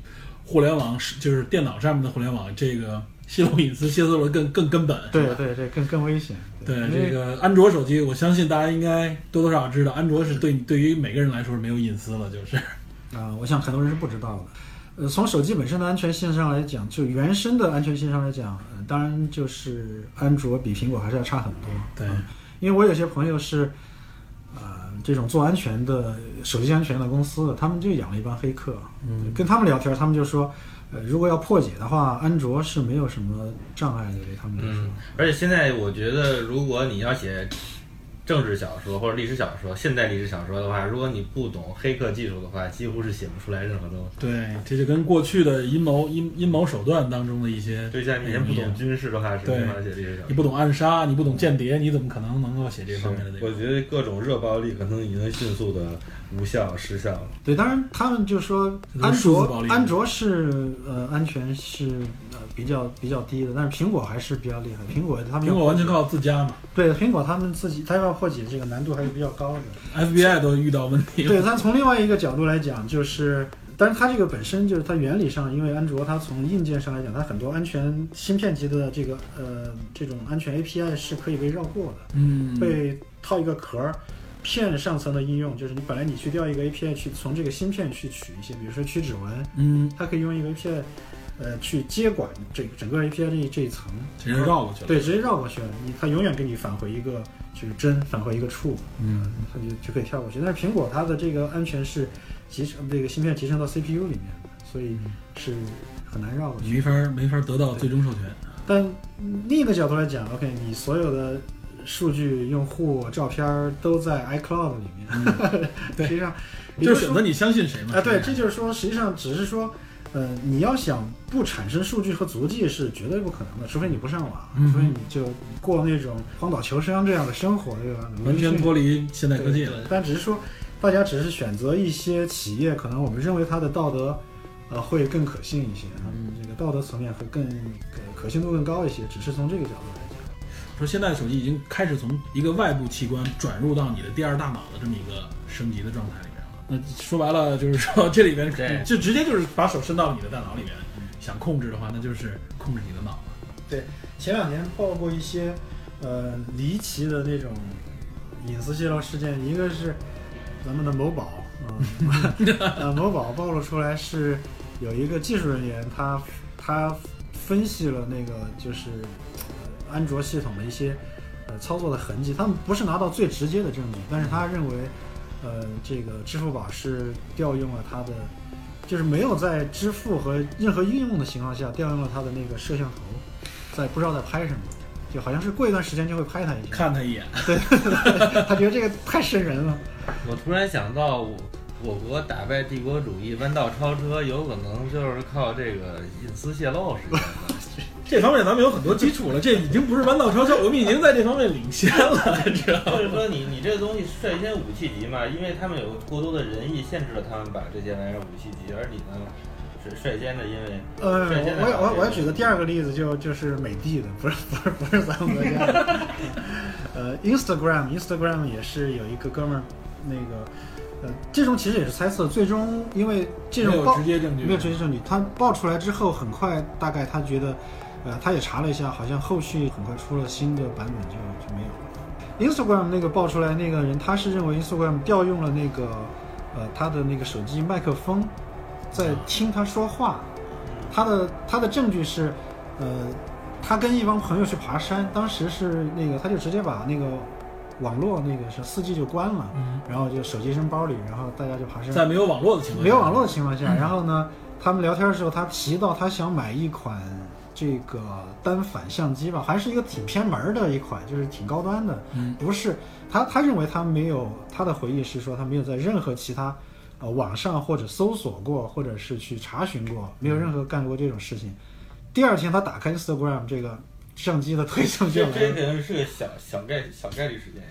互联网是就是电脑上面的互联网这个泄露隐私泄露的更更根本。对对对，更更危险。对这个安卓手机，我相信大家应该多多少少知道，安卓是对对于每个人来说是没有隐私了，就是啊、我想很多人是不知道的。呃，从手机本身的安全性上来讲，就原生的安全性上来讲，呃、当然就是安卓比苹果还是要差很多。对嗯因为我有些朋友是，呃，这种做安全的手机安全的公司的，他们就养了一帮黑客。嗯，跟他们聊天，他们就说，呃，如果要破解的话，安卓是没有什么障碍的，对他们来说。嗯，而且现在我觉得，如果你要写政治小说或者历史小说、现代历史小说的话，如果你不懂黑客技术的话，几乎是写不出来任何东西。对，这就跟过去的阴谋阴阴谋手段当中的一些，对像你以前不懂军事的话，是没法写历史小说。你不懂暗杀，你不懂间谍，你怎么可能能够写这方面的内容？我觉得各种热暴力可能已经迅速的无效失效了。对，当然他们就说安卓安卓是呃安全是呃比较比较低的，但是苹果还是比较厉害。苹果他们苹果完全靠自家嘛对苹果他们自己，他要破解这个难度还是比较高的。，FBI 都遇到问题了。对，但从另外一个角度来讲，就是，但是它这个本身就是它原理上，因为安卓它从硬件上来讲，它很多安全芯片级的这个呃这种安全 API 是可以被绕过的，嗯，被套一个壳儿。骗上层的应用就是你本来你去调一个 API 去从这个芯片去取一些，比如说取指纹，嗯，它可以用一个 API，呃，去接管这整个 API 这这一层，直接绕过去了。对，直接绕过去了。你它永远给你返回一个就是针，返回一个处，嗯，它就就可以跳过去。但是苹果它的这个安全是集成这个芯片集成到 CPU 里面的，所以是很难绕过去。你没法没法得到最终授权。但另一个角度来讲，OK，你所有的数据、用户、照片儿都在 iCloud 里面，对实际上就是选择你相信谁嘛。啊，对，这就是说，实际上只是说，呃，你要想不产生数据和足迹是绝对不可能的，除非你不上网，嗯除非你就过那种荒岛求生这样的生活，对吧？完全脱离现代科技了。但只是说，大家只是选择一些企业，可能我们认为它的道德，呃，会更可信一些，嗯，这个道德层面会更可可信度更高一些，只是从这个角度来讲。说现在的手机已经开始从一个外部器官转入到你的第二大脑的这么一个升级的状态里面了。那说白了就是说，这里边对就直接就是把手伸到你的大脑里面，想控制的话，那就是控制你的脑了。对，前两年报过一些呃离奇的那种隐私泄露事件，一个是咱们的某宝，嗯，呃，某宝暴露出来是有一个技术人员他他分析了那个就是呃安卓系统的一些呃操作的痕迹，他们不是拿到最直接的证据，但是他认为呃这个支付宝是调用了它的。就是没有在支付和任何应用的情况下调用了它的那个摄像头，在不知道在拍什么，就好像是过一段时间就会拍他一下。看他一眼，对，他觉得这个太瘆人了。我突然想到，我我国打败帝国主义、弯道超车，有可能就是靠这个隐私泄露实现的。这方面咱们有很多基础了，这已经不是弯道超车，我们已经在这方面领先了，知道吗？就是说你你这个东西率先武器级嘛，因为他们有过多的仁义限制了他们把这些玩意儿武器级，而你呢是率先的，因为呃，我我我我要举个个第二个例子，就就是美的的，不是不是不是咱们国家的。呃，Instagram Instagram 也是有一个哥们儿，那个呃，这种其实也是猜测，最终因为这没有种爆直接证据，没有直接证据，他爆出来之后，很快大概他觉得，呃，他也查了一下，好像后续很快出了新的版本就就没有了。Instagram 那个爆出来那个人，他是认为 Instagram 调用了那个呃他的那个手机麦克风，在听他说话。他的他的证据是，呃，他跟一帮朋友去爬山，当时是那个他就直接把那个网络那个是四 G 就关了，嗯，然后就手机扔包里，然后大家就爬山。在没有网络的情况下，没有网络的情况下，然后呢，他们聊天的时候，他提到他想买一款这个单反相机吧，还是一个挺偏门儿的一款，就是挺高端的。嗯不是他，他认为他没有他的回忆是说他没有在任何其他呃网上或者搜索过，或者是去查询过，没有任何干过这种事情。第二天他打开 Instagram 这个相机的推送就这。可能是个小小概小概率事件。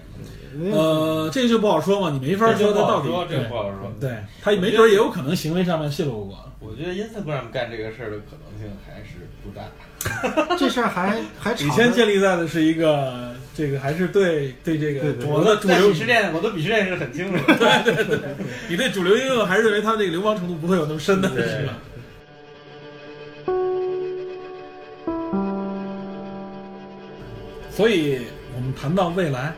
呃，这就不好说嘛，你没法这说他到底不好说，不好说。对他没准儿也有可能行为上面泄露过。我觉得 Instagram 干这个事儿的可能性还是不大。这事儿还还吵以前建立在的是一个这个还是对对这个我的主流在鄙视链，我的鄙视链是很清楚 对对对。你对主流应用还是认为它这个流氓程度不会有那么深的，对是吧？所以我们谈到未来，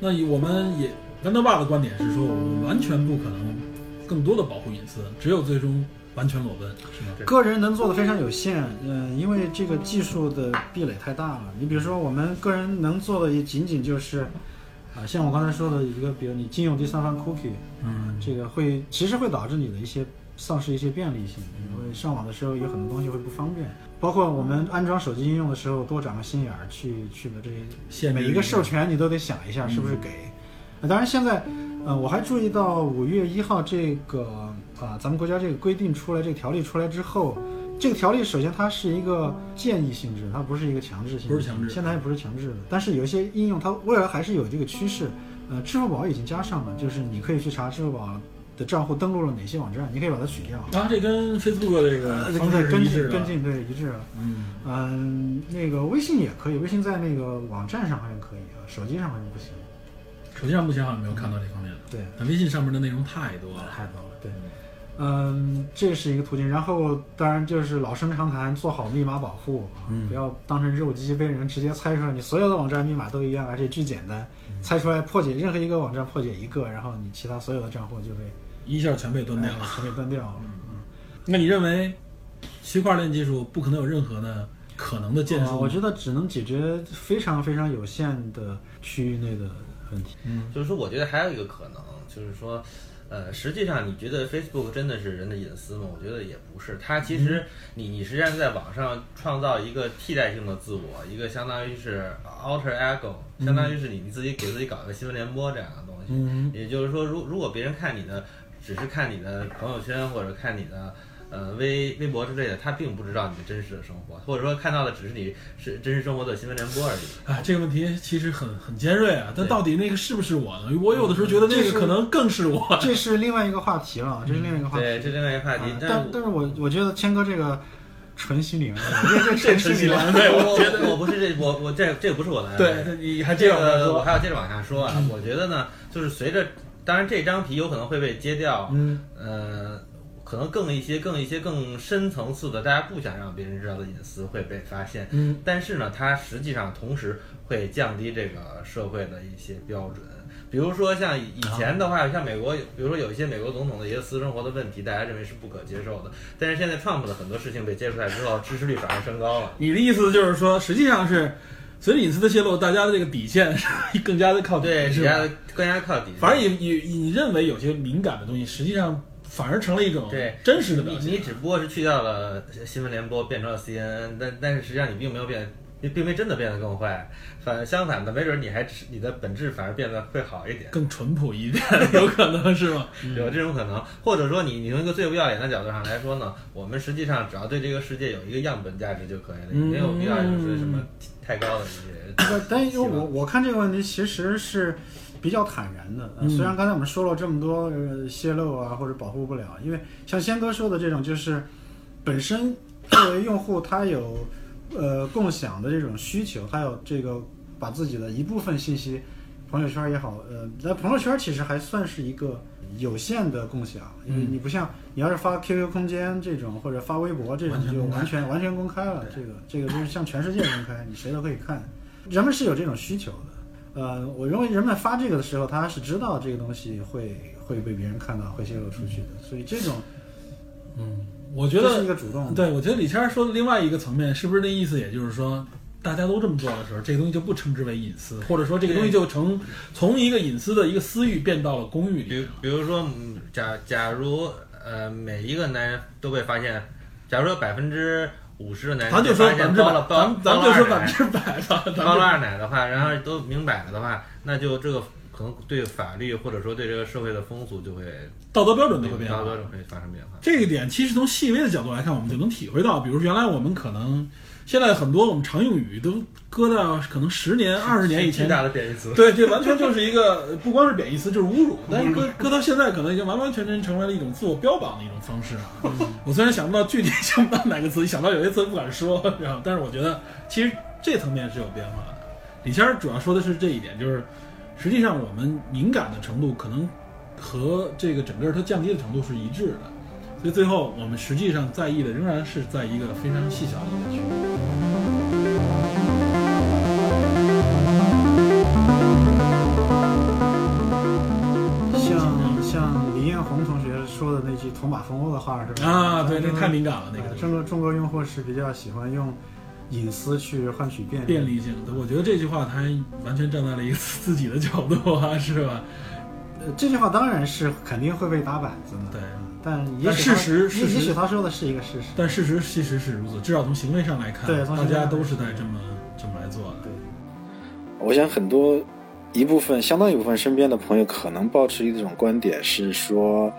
那以我们也豌豆爸的观点是说，我们完全不可能更多的保护隐私，只有最终完全裸奔，是吗？个人能做的非常有限，嗯、因为这个技术的壁垒太大了。你比如说，我们个人能做的也仅仅就是，啊、像我刚才说的一个，比如你禁用第三方 cookie，嗯，这个会其实会导致你的一些丧失一些便利性，因为上网的时候有很多东西会不方便，包括我们安装手机应用的时候多长个心眼儿去去把这些每一个授权你都得想一下是不是给。呃当然现在，呃，我还注意到五月一号这个啊、咱们国家这个规定出来，这个条例出来之后，这个条例首先它是一个建议性质，它不是一个强制性质，不是强制现在也不是强制的。但是有一些应用它未来还是有这个趋势。呃，支付宝已经加上了，就是你可以去查支付宝的账户登录了哪些网站，你可以把它取掉。啊，这跟 Facebook 这个呃，方式一致跟进对一致了。嗯，嗯，那个微信也可以，微信在那个网站上好像可以啊，手机上好像不行。手机上目前好像没有看到这方面的，对，但微信上面的内容太多了。太多了。对，嗯，这是一个途径。然后当然就是老生常谈，做好密码保护不要当成肉鸡被人直接猜出来，你所有的网站密码都一样，而且巨简单，嗯猜出来破解任何一个网站破解一个，然后你其他所有的账户就被一下全被端掉了。哎全被断掉了。嗯那你认为区块链技术不可能有任何的可能的建树我觉得只能解决非常非常有限的区域内的问题。嗯，就是说，我觉得还有一个可能，就是说，呃，实际上你觉得 Facebook 真的是人的隐私吗？我觉得也不是。它其实你你实际上在网上创造一个替代性的自我，一个相当于是 alter ego，相当于是你你自己给自己搞一个新闻联播这样的东西。嗯也就是说，如如果别人看你的，只是看你的朋友圈或者看你的。呃，微微博之类的，他并不知道你的真实的生活，或者说看到的只是你是真实生活的新闻联播而已。啊，这个问题其实很很尖锐啊。但到底那个是不是我呢？我有的时候觉得那个可能更是我。这是另外一个话题了，这是另外一个话题。对，这另外一个话题啊，但但但是我我觉得谦哥这个纯心理安慰，这这纯心理安慰。对，我 我觉得我不是这我我这这不是我的对，你还接这个我还要接着往下说啊。我觉得呢，就是随着，当然这张皮有可能会被揭掉，嗯，呃，可能更一些、更一些、更深层次的，大家不想让别人知道的隐私会被发现。嗯，但是呢，它实际上同时会降低这个社会的一些标准。比如说像以前的话，像美国有，比如说有一些美国总统的一些私生活的问题，大家认为是不可接受的。但是现在 Trump 的很多事情被揭出来之后，支持率反而升高了。你的意思就是说，实际上是随着隐私的泄露，大家的这个底线是 更加的靠底，对，是吧比较更加靠底线。反而你你你认为有些敏感的东西，实际上 反而成了一种对真实的表现。你你只不过是去掉了新闻联播，变成了 CNN，但但是实际上你并没有变，你并非真的变得更坏。反相反的，没准你还你的本质反而变得会好一点，更淳朴一点，有可能是吗？有这种可能。或者说你你从一个最不要脸的角度上来说呢，我们实际上只要对这个世界有一个样本价值就可以了，你没有必要就是什么太高的一些。不，但因为我我看这个问题其实是比较坦然的。虽然刚才我们说了这么多呃泄露啊或者保护不了，因为像仙哥说的这种，就是本身作为用户他有呃共享的这种需求，还有这个把自己的一部分信息，朋友圈也好，呃，在朋友圈其实还算是一个。有限的共享，因为嗯你不像你要是发 QQ 空间这种或者发微博这种就完全完全公开了，这个这个就是向全世界公开，你谁都可以看。人们是有这种需求的。呃，我认为人们发这个的时候，他是知道这个东西会会被别人看到，会泄露出去的，所以这种嗯，我觉得是一个主动。对，我觉得李谦儿说的另外一个层面，是不是那意思？也就是说，大家都这么做的时候，这个东西就不称之为隐私，或者说这个东西就成从一个隐私的一个私欲变到了公欲里比。比如说，嗯假假如呃每一个男人都被发现，假如说百分之五十的男人咱就说被发百分之百咱咱就说百分之百吧，咱包了二奶的话，然后都明摆了的话，那就这个可能对法律或者说对这个社会的风俗就会道德标准都会变化道德。标准会发生变化。这一点其实从细微的角度来看，我们就能体会到，比如原来我们可能现在很多我们常用语都搁到可能十年、二十年以前巨，大的贬义词。对，这完全就是一个不光是贬义词，就是侮辱。但是搁搁到现在，可能已经完完全全成为了一种自我标榜的一种方式啊。我虽然想不到具体想不到哪个词，一想到有些词不敢说，然后但是我觉得其实这层面是有变化的。李谦儿主要说的是这一点，就是实际上我们敏感的程度可能和这个整个它降低的程度是一致的，所以最后我们实际上在意的仍然是在一个非常细小的一个区域。像像李彦宏同学说的那句“捅马蜂窝”的话是吧？啊，对，那太敏感了，那个呃中国中国用户是比较喜欢用隐私去换取便利。便利性的，我觉得这句话他完全站在了一个 自己的角度啊，是吧？呃，这句话当然是肯定会被打板子的。对嗯但也许事实事实也也许他说的是一个事实。但事实其实是如此，至少从行为上来看，对从大家都是在这么这么来做的。对，我想很多一部分相当一部分身边的朋友可能抱持一种观点是说，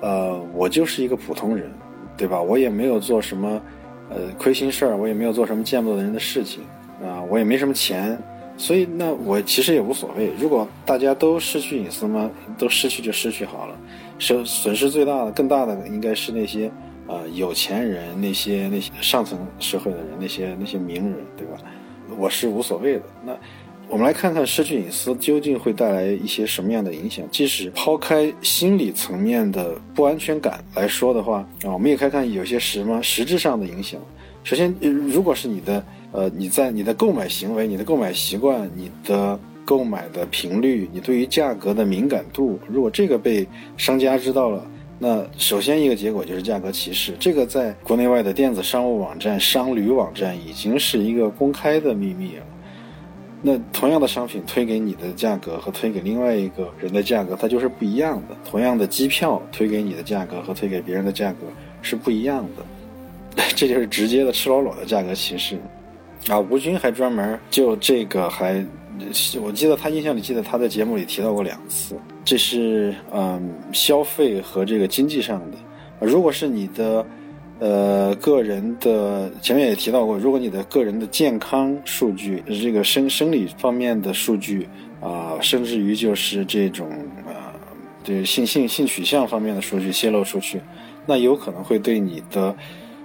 呃，我就是一个普通人，对吧？我也没有做什么呃亏心事儿，我也没有做什么见不得人的事情啊、我也没什么钱，所以那我其实也无所谓。如果大家都失去隐私吗？都失去就失去好了。损损失最大的、更大的应该是那些呃有钱人、那些那些上层社会的人、那些那些名人，对吧？我是无所谓的。那我们来看看失去隐私究竟会带来一些什么样的影响。即使抛开心理层面的不安全感来说的话，啊，我们也看看有些什么实质上的影响。首先，如果是你的呃你在你的购买行为、你的购买习惯、你的购买的频率、你对于价格的敏感度，如果这个被商家知道了。那首先一个结果就是价格歧视，这个在国内外的电子商务网站、商旅网站已经是一个公开的秘密了。那同样的商品推给你的价格和推给另外一个人的价格，它就是不一样的。同样的机票推给你的价格和推给别人的价格是不一样的，这就是直接的赤裸裸的价格歧视。啊，吴军还专门就这个还，我记得他印象里记得他在节目里提到过两次，这是嗯消费和这个经济上的。如果是你的呃个人的前面也提到过，如果你的个人的健康数据，这个生生理方面的数据啊、甚至于就是这种呃对性性性取向方面的数据泄露出去，那有可能会对你的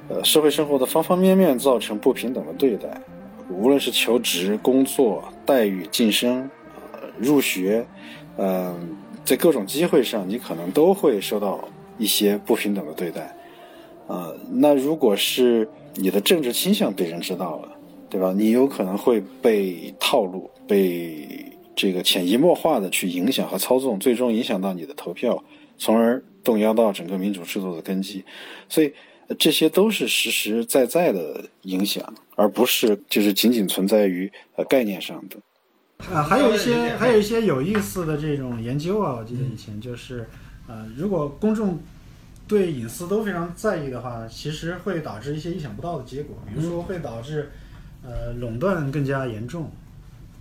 呃社会生活的方方面面造成不平等的对待，无论是求职、工作、待遇、晋升、呃入学，嗯、在各种机会上，你可能都会受到一些不平等的对待。呃，那如果是你的政治倾向被人知道了，对吧？你有可能会被套路，被这个潜移默化的去影响和操纵，最终影响到你的投票，从而动摇到整个民主制度的根基。所以，呃这些都是实实在在的影响，而不是就是仅仅存在于呃概念上的。啊，还有一些还有一些有意思的这种研究啊，我记得以前就是，呃，如果公众对隐私都非常在意的话，其实会导致一些意想不到的结果，比如说会导致呃垄断更加严重。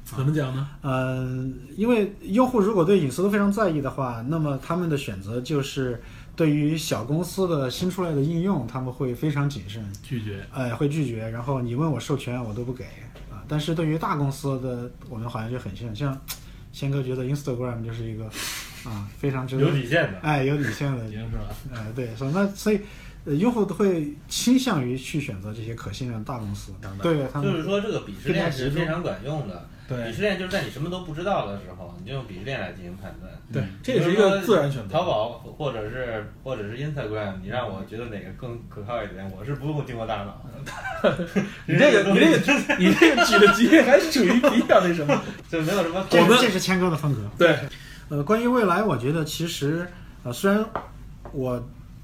怎么讲呢？呃，因为用户如果对隐私都非常在意的话，那么他们的选择就是对于小公司的新出来的应用，他们会非常谨慎。拒绝。哎，会拒绝，然后你问我授权，我都不给啊。但是对于大公司的，我们好像就很像，像 仙哥觉得 Instagram 就是一个啊非常值得有底线的。哎有底线的已，经是吧？哎对，所以那所以呃用户都会倾向于去选择这些可信任的大公司，对他们就是说，这个鄙视链是非常管用的。对鄙视链就是在你什么都不知道的时候，你就用鄙视链来进行判断。对，这也是一个自然选择。淘宝或者是或者是 Instagram，你让我觉得哪个更可靠一点，我是不用经过大脑的。你这个，你这个，你这个举的举例还是属于比较那什么？就没有什么我们这是谦哥的风格。对，呃，关于未来，我觉得其实呃，虽然我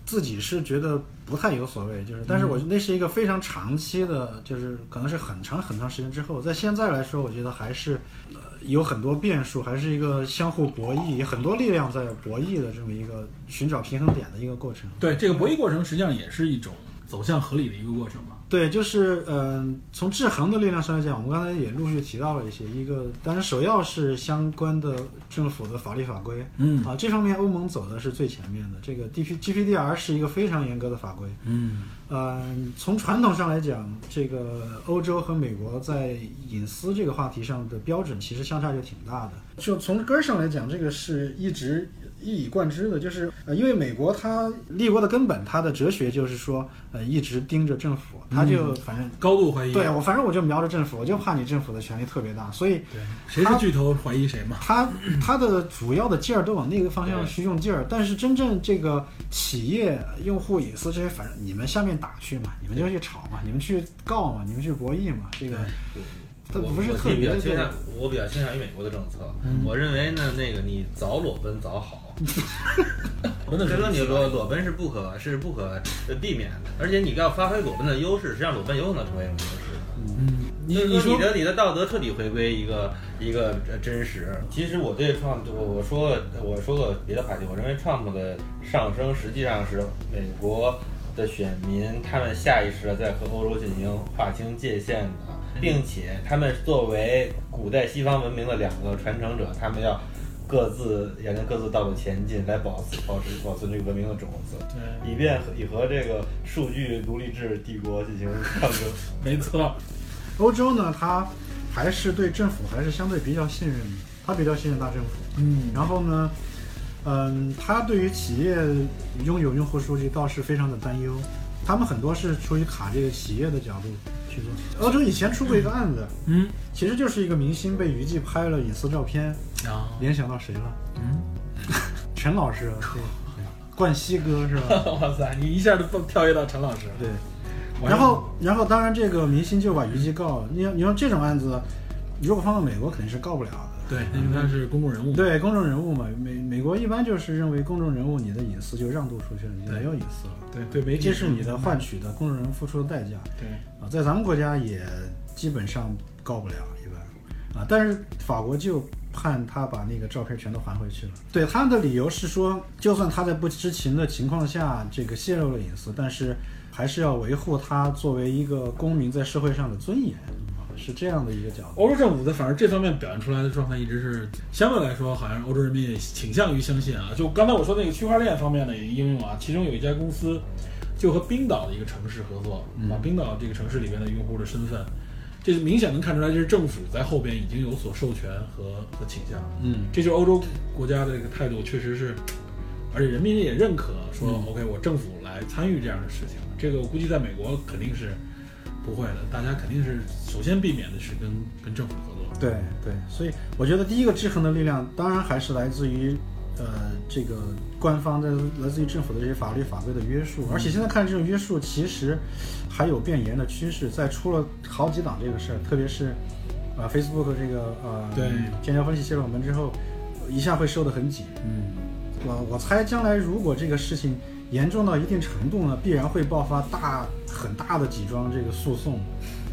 自己是觉得不太有所谓，就是，但是我那是一个非常长期的，就是可能是很长很长时间之后，在现在来说，我觉得还是呃有很多变数，还是一个相互博弈，很多力量在博弈的这么一个寻找平衡点的一个过程。对，这个博弈过程实际上也是一种走向合理的一个过程嘛。对，就是嗯、从制衡的力量上来讲，我们刚才也陆续提到了一些，一个当然首要是相关的政府的法律法规，嗯啊，这方面欧盟走的是最前面的。这个 D P G P D R 是一个非常严格的法规，嗯嗯，从传统上来讲，这个欧洲和美国在隐私这个话题上的标准其实相差就挺大的。就从根儿上来讲，这个是一直一以贯之的，就是呃，因为美国它立国的根本，它的哲学就是说，呃，一直盯着政府，他就反正。高度怀疑。对我，反正我就瞄着政府，我就怕你政府的权力特别大，所以对，谁是巨头怀疑谁嘛。他他的主要的劲儿都往那个方向去用劲儿，但是真正这个企业用户隐私这些，反正你们下面打去嘛，你们就去吵嘛，你们去告嘛，你们去博弈嘛，这个它我不是我特别的比较倾向，我比较倾向于美国的政策。嗯我认为呢，那个你早裸奔早好。真的是所以说你裸裸奔是不可是不可呃避免的，而且你要发挥裸奔的优势，实际上裸奔有可能成为一种优势。嗯，你说说你的你的道德彻底回归一个一个呃真实。其实我对 Trump，我我说了我说过别的话题，我认为 Trump 的上升实际上是美国的选民他们下意识的在和欧洲进行划清界限的，并且他们作为古代西方文明的两个传承者，他们要。各自沿着各自道路前进，来保持保持保存这个文明的种子，对，以便和以和这个数据奴隶制帝国进行抗争。没错，欧洲呢，它还是对政府还是相对比较信任的，它比较信任大政府。嗯，然后呢，嗯，它对于企业拥有用户数据倒是非常的担忧，他们很多是出于卡这个企业的角度欧洲以前出过一个案子，嗯其实就是一个明星被娱记拍了隐私照片，啊，联想到谁了？嗯，陈老师，对，冠希哥是吧？哇塞，你一下就跳跃到陈老师。对。然后，然后当然这个明星就把娱记告了。你你说这种案子，如果放到美国肯定是告不了的。对，因为他是公众人物。对公众人物嘛，美美国一般就是认为公众人物你的隐私就让渡出去了，你就没有隐私了。对对，媒体这是你的换取的工人付出的代价对，啊，在咱们国家也基本上告不了一般。啊，但是法国就判他把那个照片全都还回去了。对他的理由是说，就算他在不知情的情况下这个泄露了隐私，但是还是要维护他作为一个公民在社会上的尊严，啊是这样的一个角度。欧洲政府在反正这方面表现出来的状态一直是相对来说，好像欧洲人民也倾向于相信啊。就刚才我说那个区块链方面的应用啊，其中有一家公司就和冰岛的一个城市合作，把冰岛这个城市里面的用户的身份，这是明显能看出来，这是政府在后边已经有所授权和和倾向。嗯，这就是欧洲国家的这个态度，确实是而且人民也认可说、嗯 OK，我政府来参与这样的事情。这个我估计在美国肯定是不会的，大家肯定是首先避免的是跟跟政府合作。对对，所以我觉得第一个制衡的力量，当然还是来自于呃这个官方的、来自于政府的这些法律法规的约束，而且现在看这种约束其实还有变严的趋势。在出了好几档这个事儿，特别是呃 Facebook 这个呃对剑桥分析泄露门之后，一下会收得很紧。嗯，我我猜将来如果这个事情严重到一定程度呢，必然会爆发大很大的几桩这个诉讼，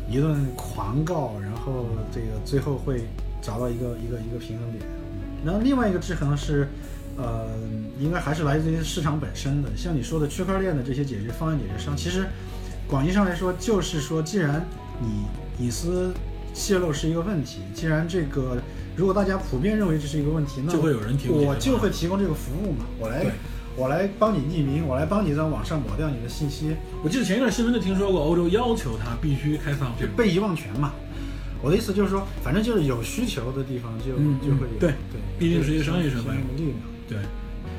一顿狂告，然后这个最后会找到一个一个一个平衡点。然后另外一个制衡是，呃，应该还是来自于市场本身的，像你说的区块链的这些解决方案解决商，其实广义上来说就是说，既然你隐私泄露是一个问题，既然这个如果大家普遍认为这是一个问题，那就会有人提供我就会提供这个服务嘛，我来对我来帮你匿名，我来帮你在网上抹掉你的信息，我记得前一段新闻就听说过，欧洲要求他必须开放就被遗忘权嘛。我的意思就是说，反正就是有需求的地方就、嗯就会有对对，毕竟是一个商业社会的力量。对，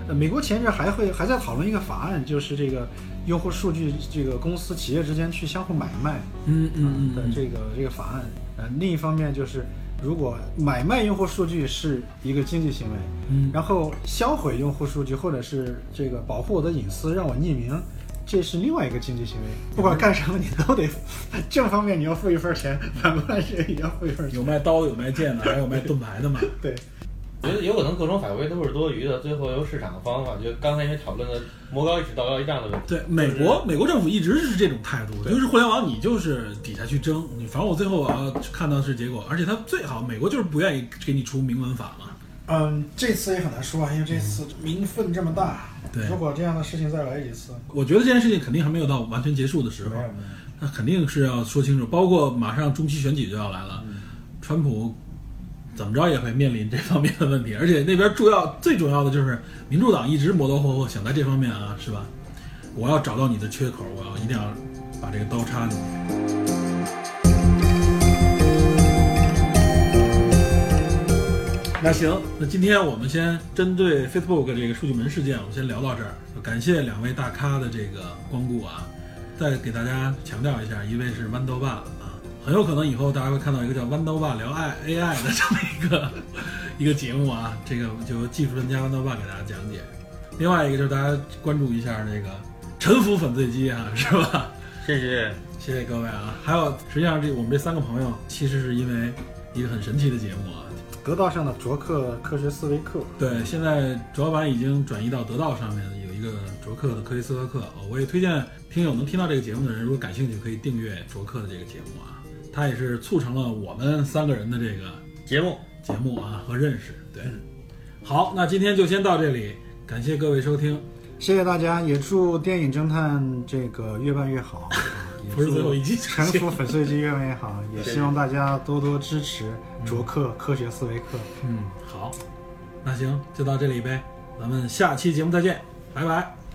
呃，美国前一阵还会还在讨论一个法案，就是这个用户数据这个公司企业之间去相互买卖嗯嗯嗯，的这个这个法案。呃，另一方面就是，如果买卖用户数据是一个经济行为，嗯然后销毁用户数据或者是这个保护我的隐私让我匿名。这是另外一个经济行为，不管干什么你都得，正方面你要付一份钱，反过来是也要付一份钱。有卖刀的，有卖剑的，还有卖盾牌的嘛。对，我觉得有可能各种法规都是多余的，最后由市场的方法，就刚才因为讨论的魔高一尺道高一丈的问题。对，美国美国政府一直是这种态度，就是互联网你就是底下去争，你反正我最后我要看到是结果，而且他最好美国就是不愿意给你出明文法嘛。嗯，这次也很难说啊，因为这次民愤这么大。对如果这样的事情再来一次，我觉得这件事情肯定还没有到完全结束的时候。那肯定是要说清楚，包括马上中期选举就要来了，川普怎么着也会面临这方面的问题，而且那边主要最重要的就是民主党一直磨磨霍霍，想在这方面啊，是吧？我要找到你的缺口，我要一定要把这个刀插进去。那行，那今天我们先针对 Facebook 这个数据门事件，我们先聊到这儿。感谢两位大咖的这个光顾啊，再给大家强调一下，一位是豌豆爸啊，很有可能以后大家会看到一个叫豌豆爸聊爱 AI 的这么一个一个节目啊，这个就由技术专家豌豆爸给大家讲解。另外一个就是大家关注一下这个沉浮粉碎机啊，是吧？谢谢。谢谢各位啊！还有，实际上这我们这三个朋友其实是因为一个很神奇的节目啊，得道上的卓克科学思维课，对，现在卓老板已经转移到得道上面，有一个卓克的科学思维课。哦我也推荐听友能听到这个节目的人，如果感兴趣，可以订阅卓克的这个节目啊。它也是促成了我们三个人的这个节目节目啊和认识。对，好，那今天就先到这里，感谢各位收听。谢谢大家，也祝电影侦探这个越办越好，也 不是最后一集祝沉浮粉碎机越办越好，也希望大家多多支持卓克科学思维课。嗯，好，那行，就到这里呗，咱们下期节目再见，拜拜。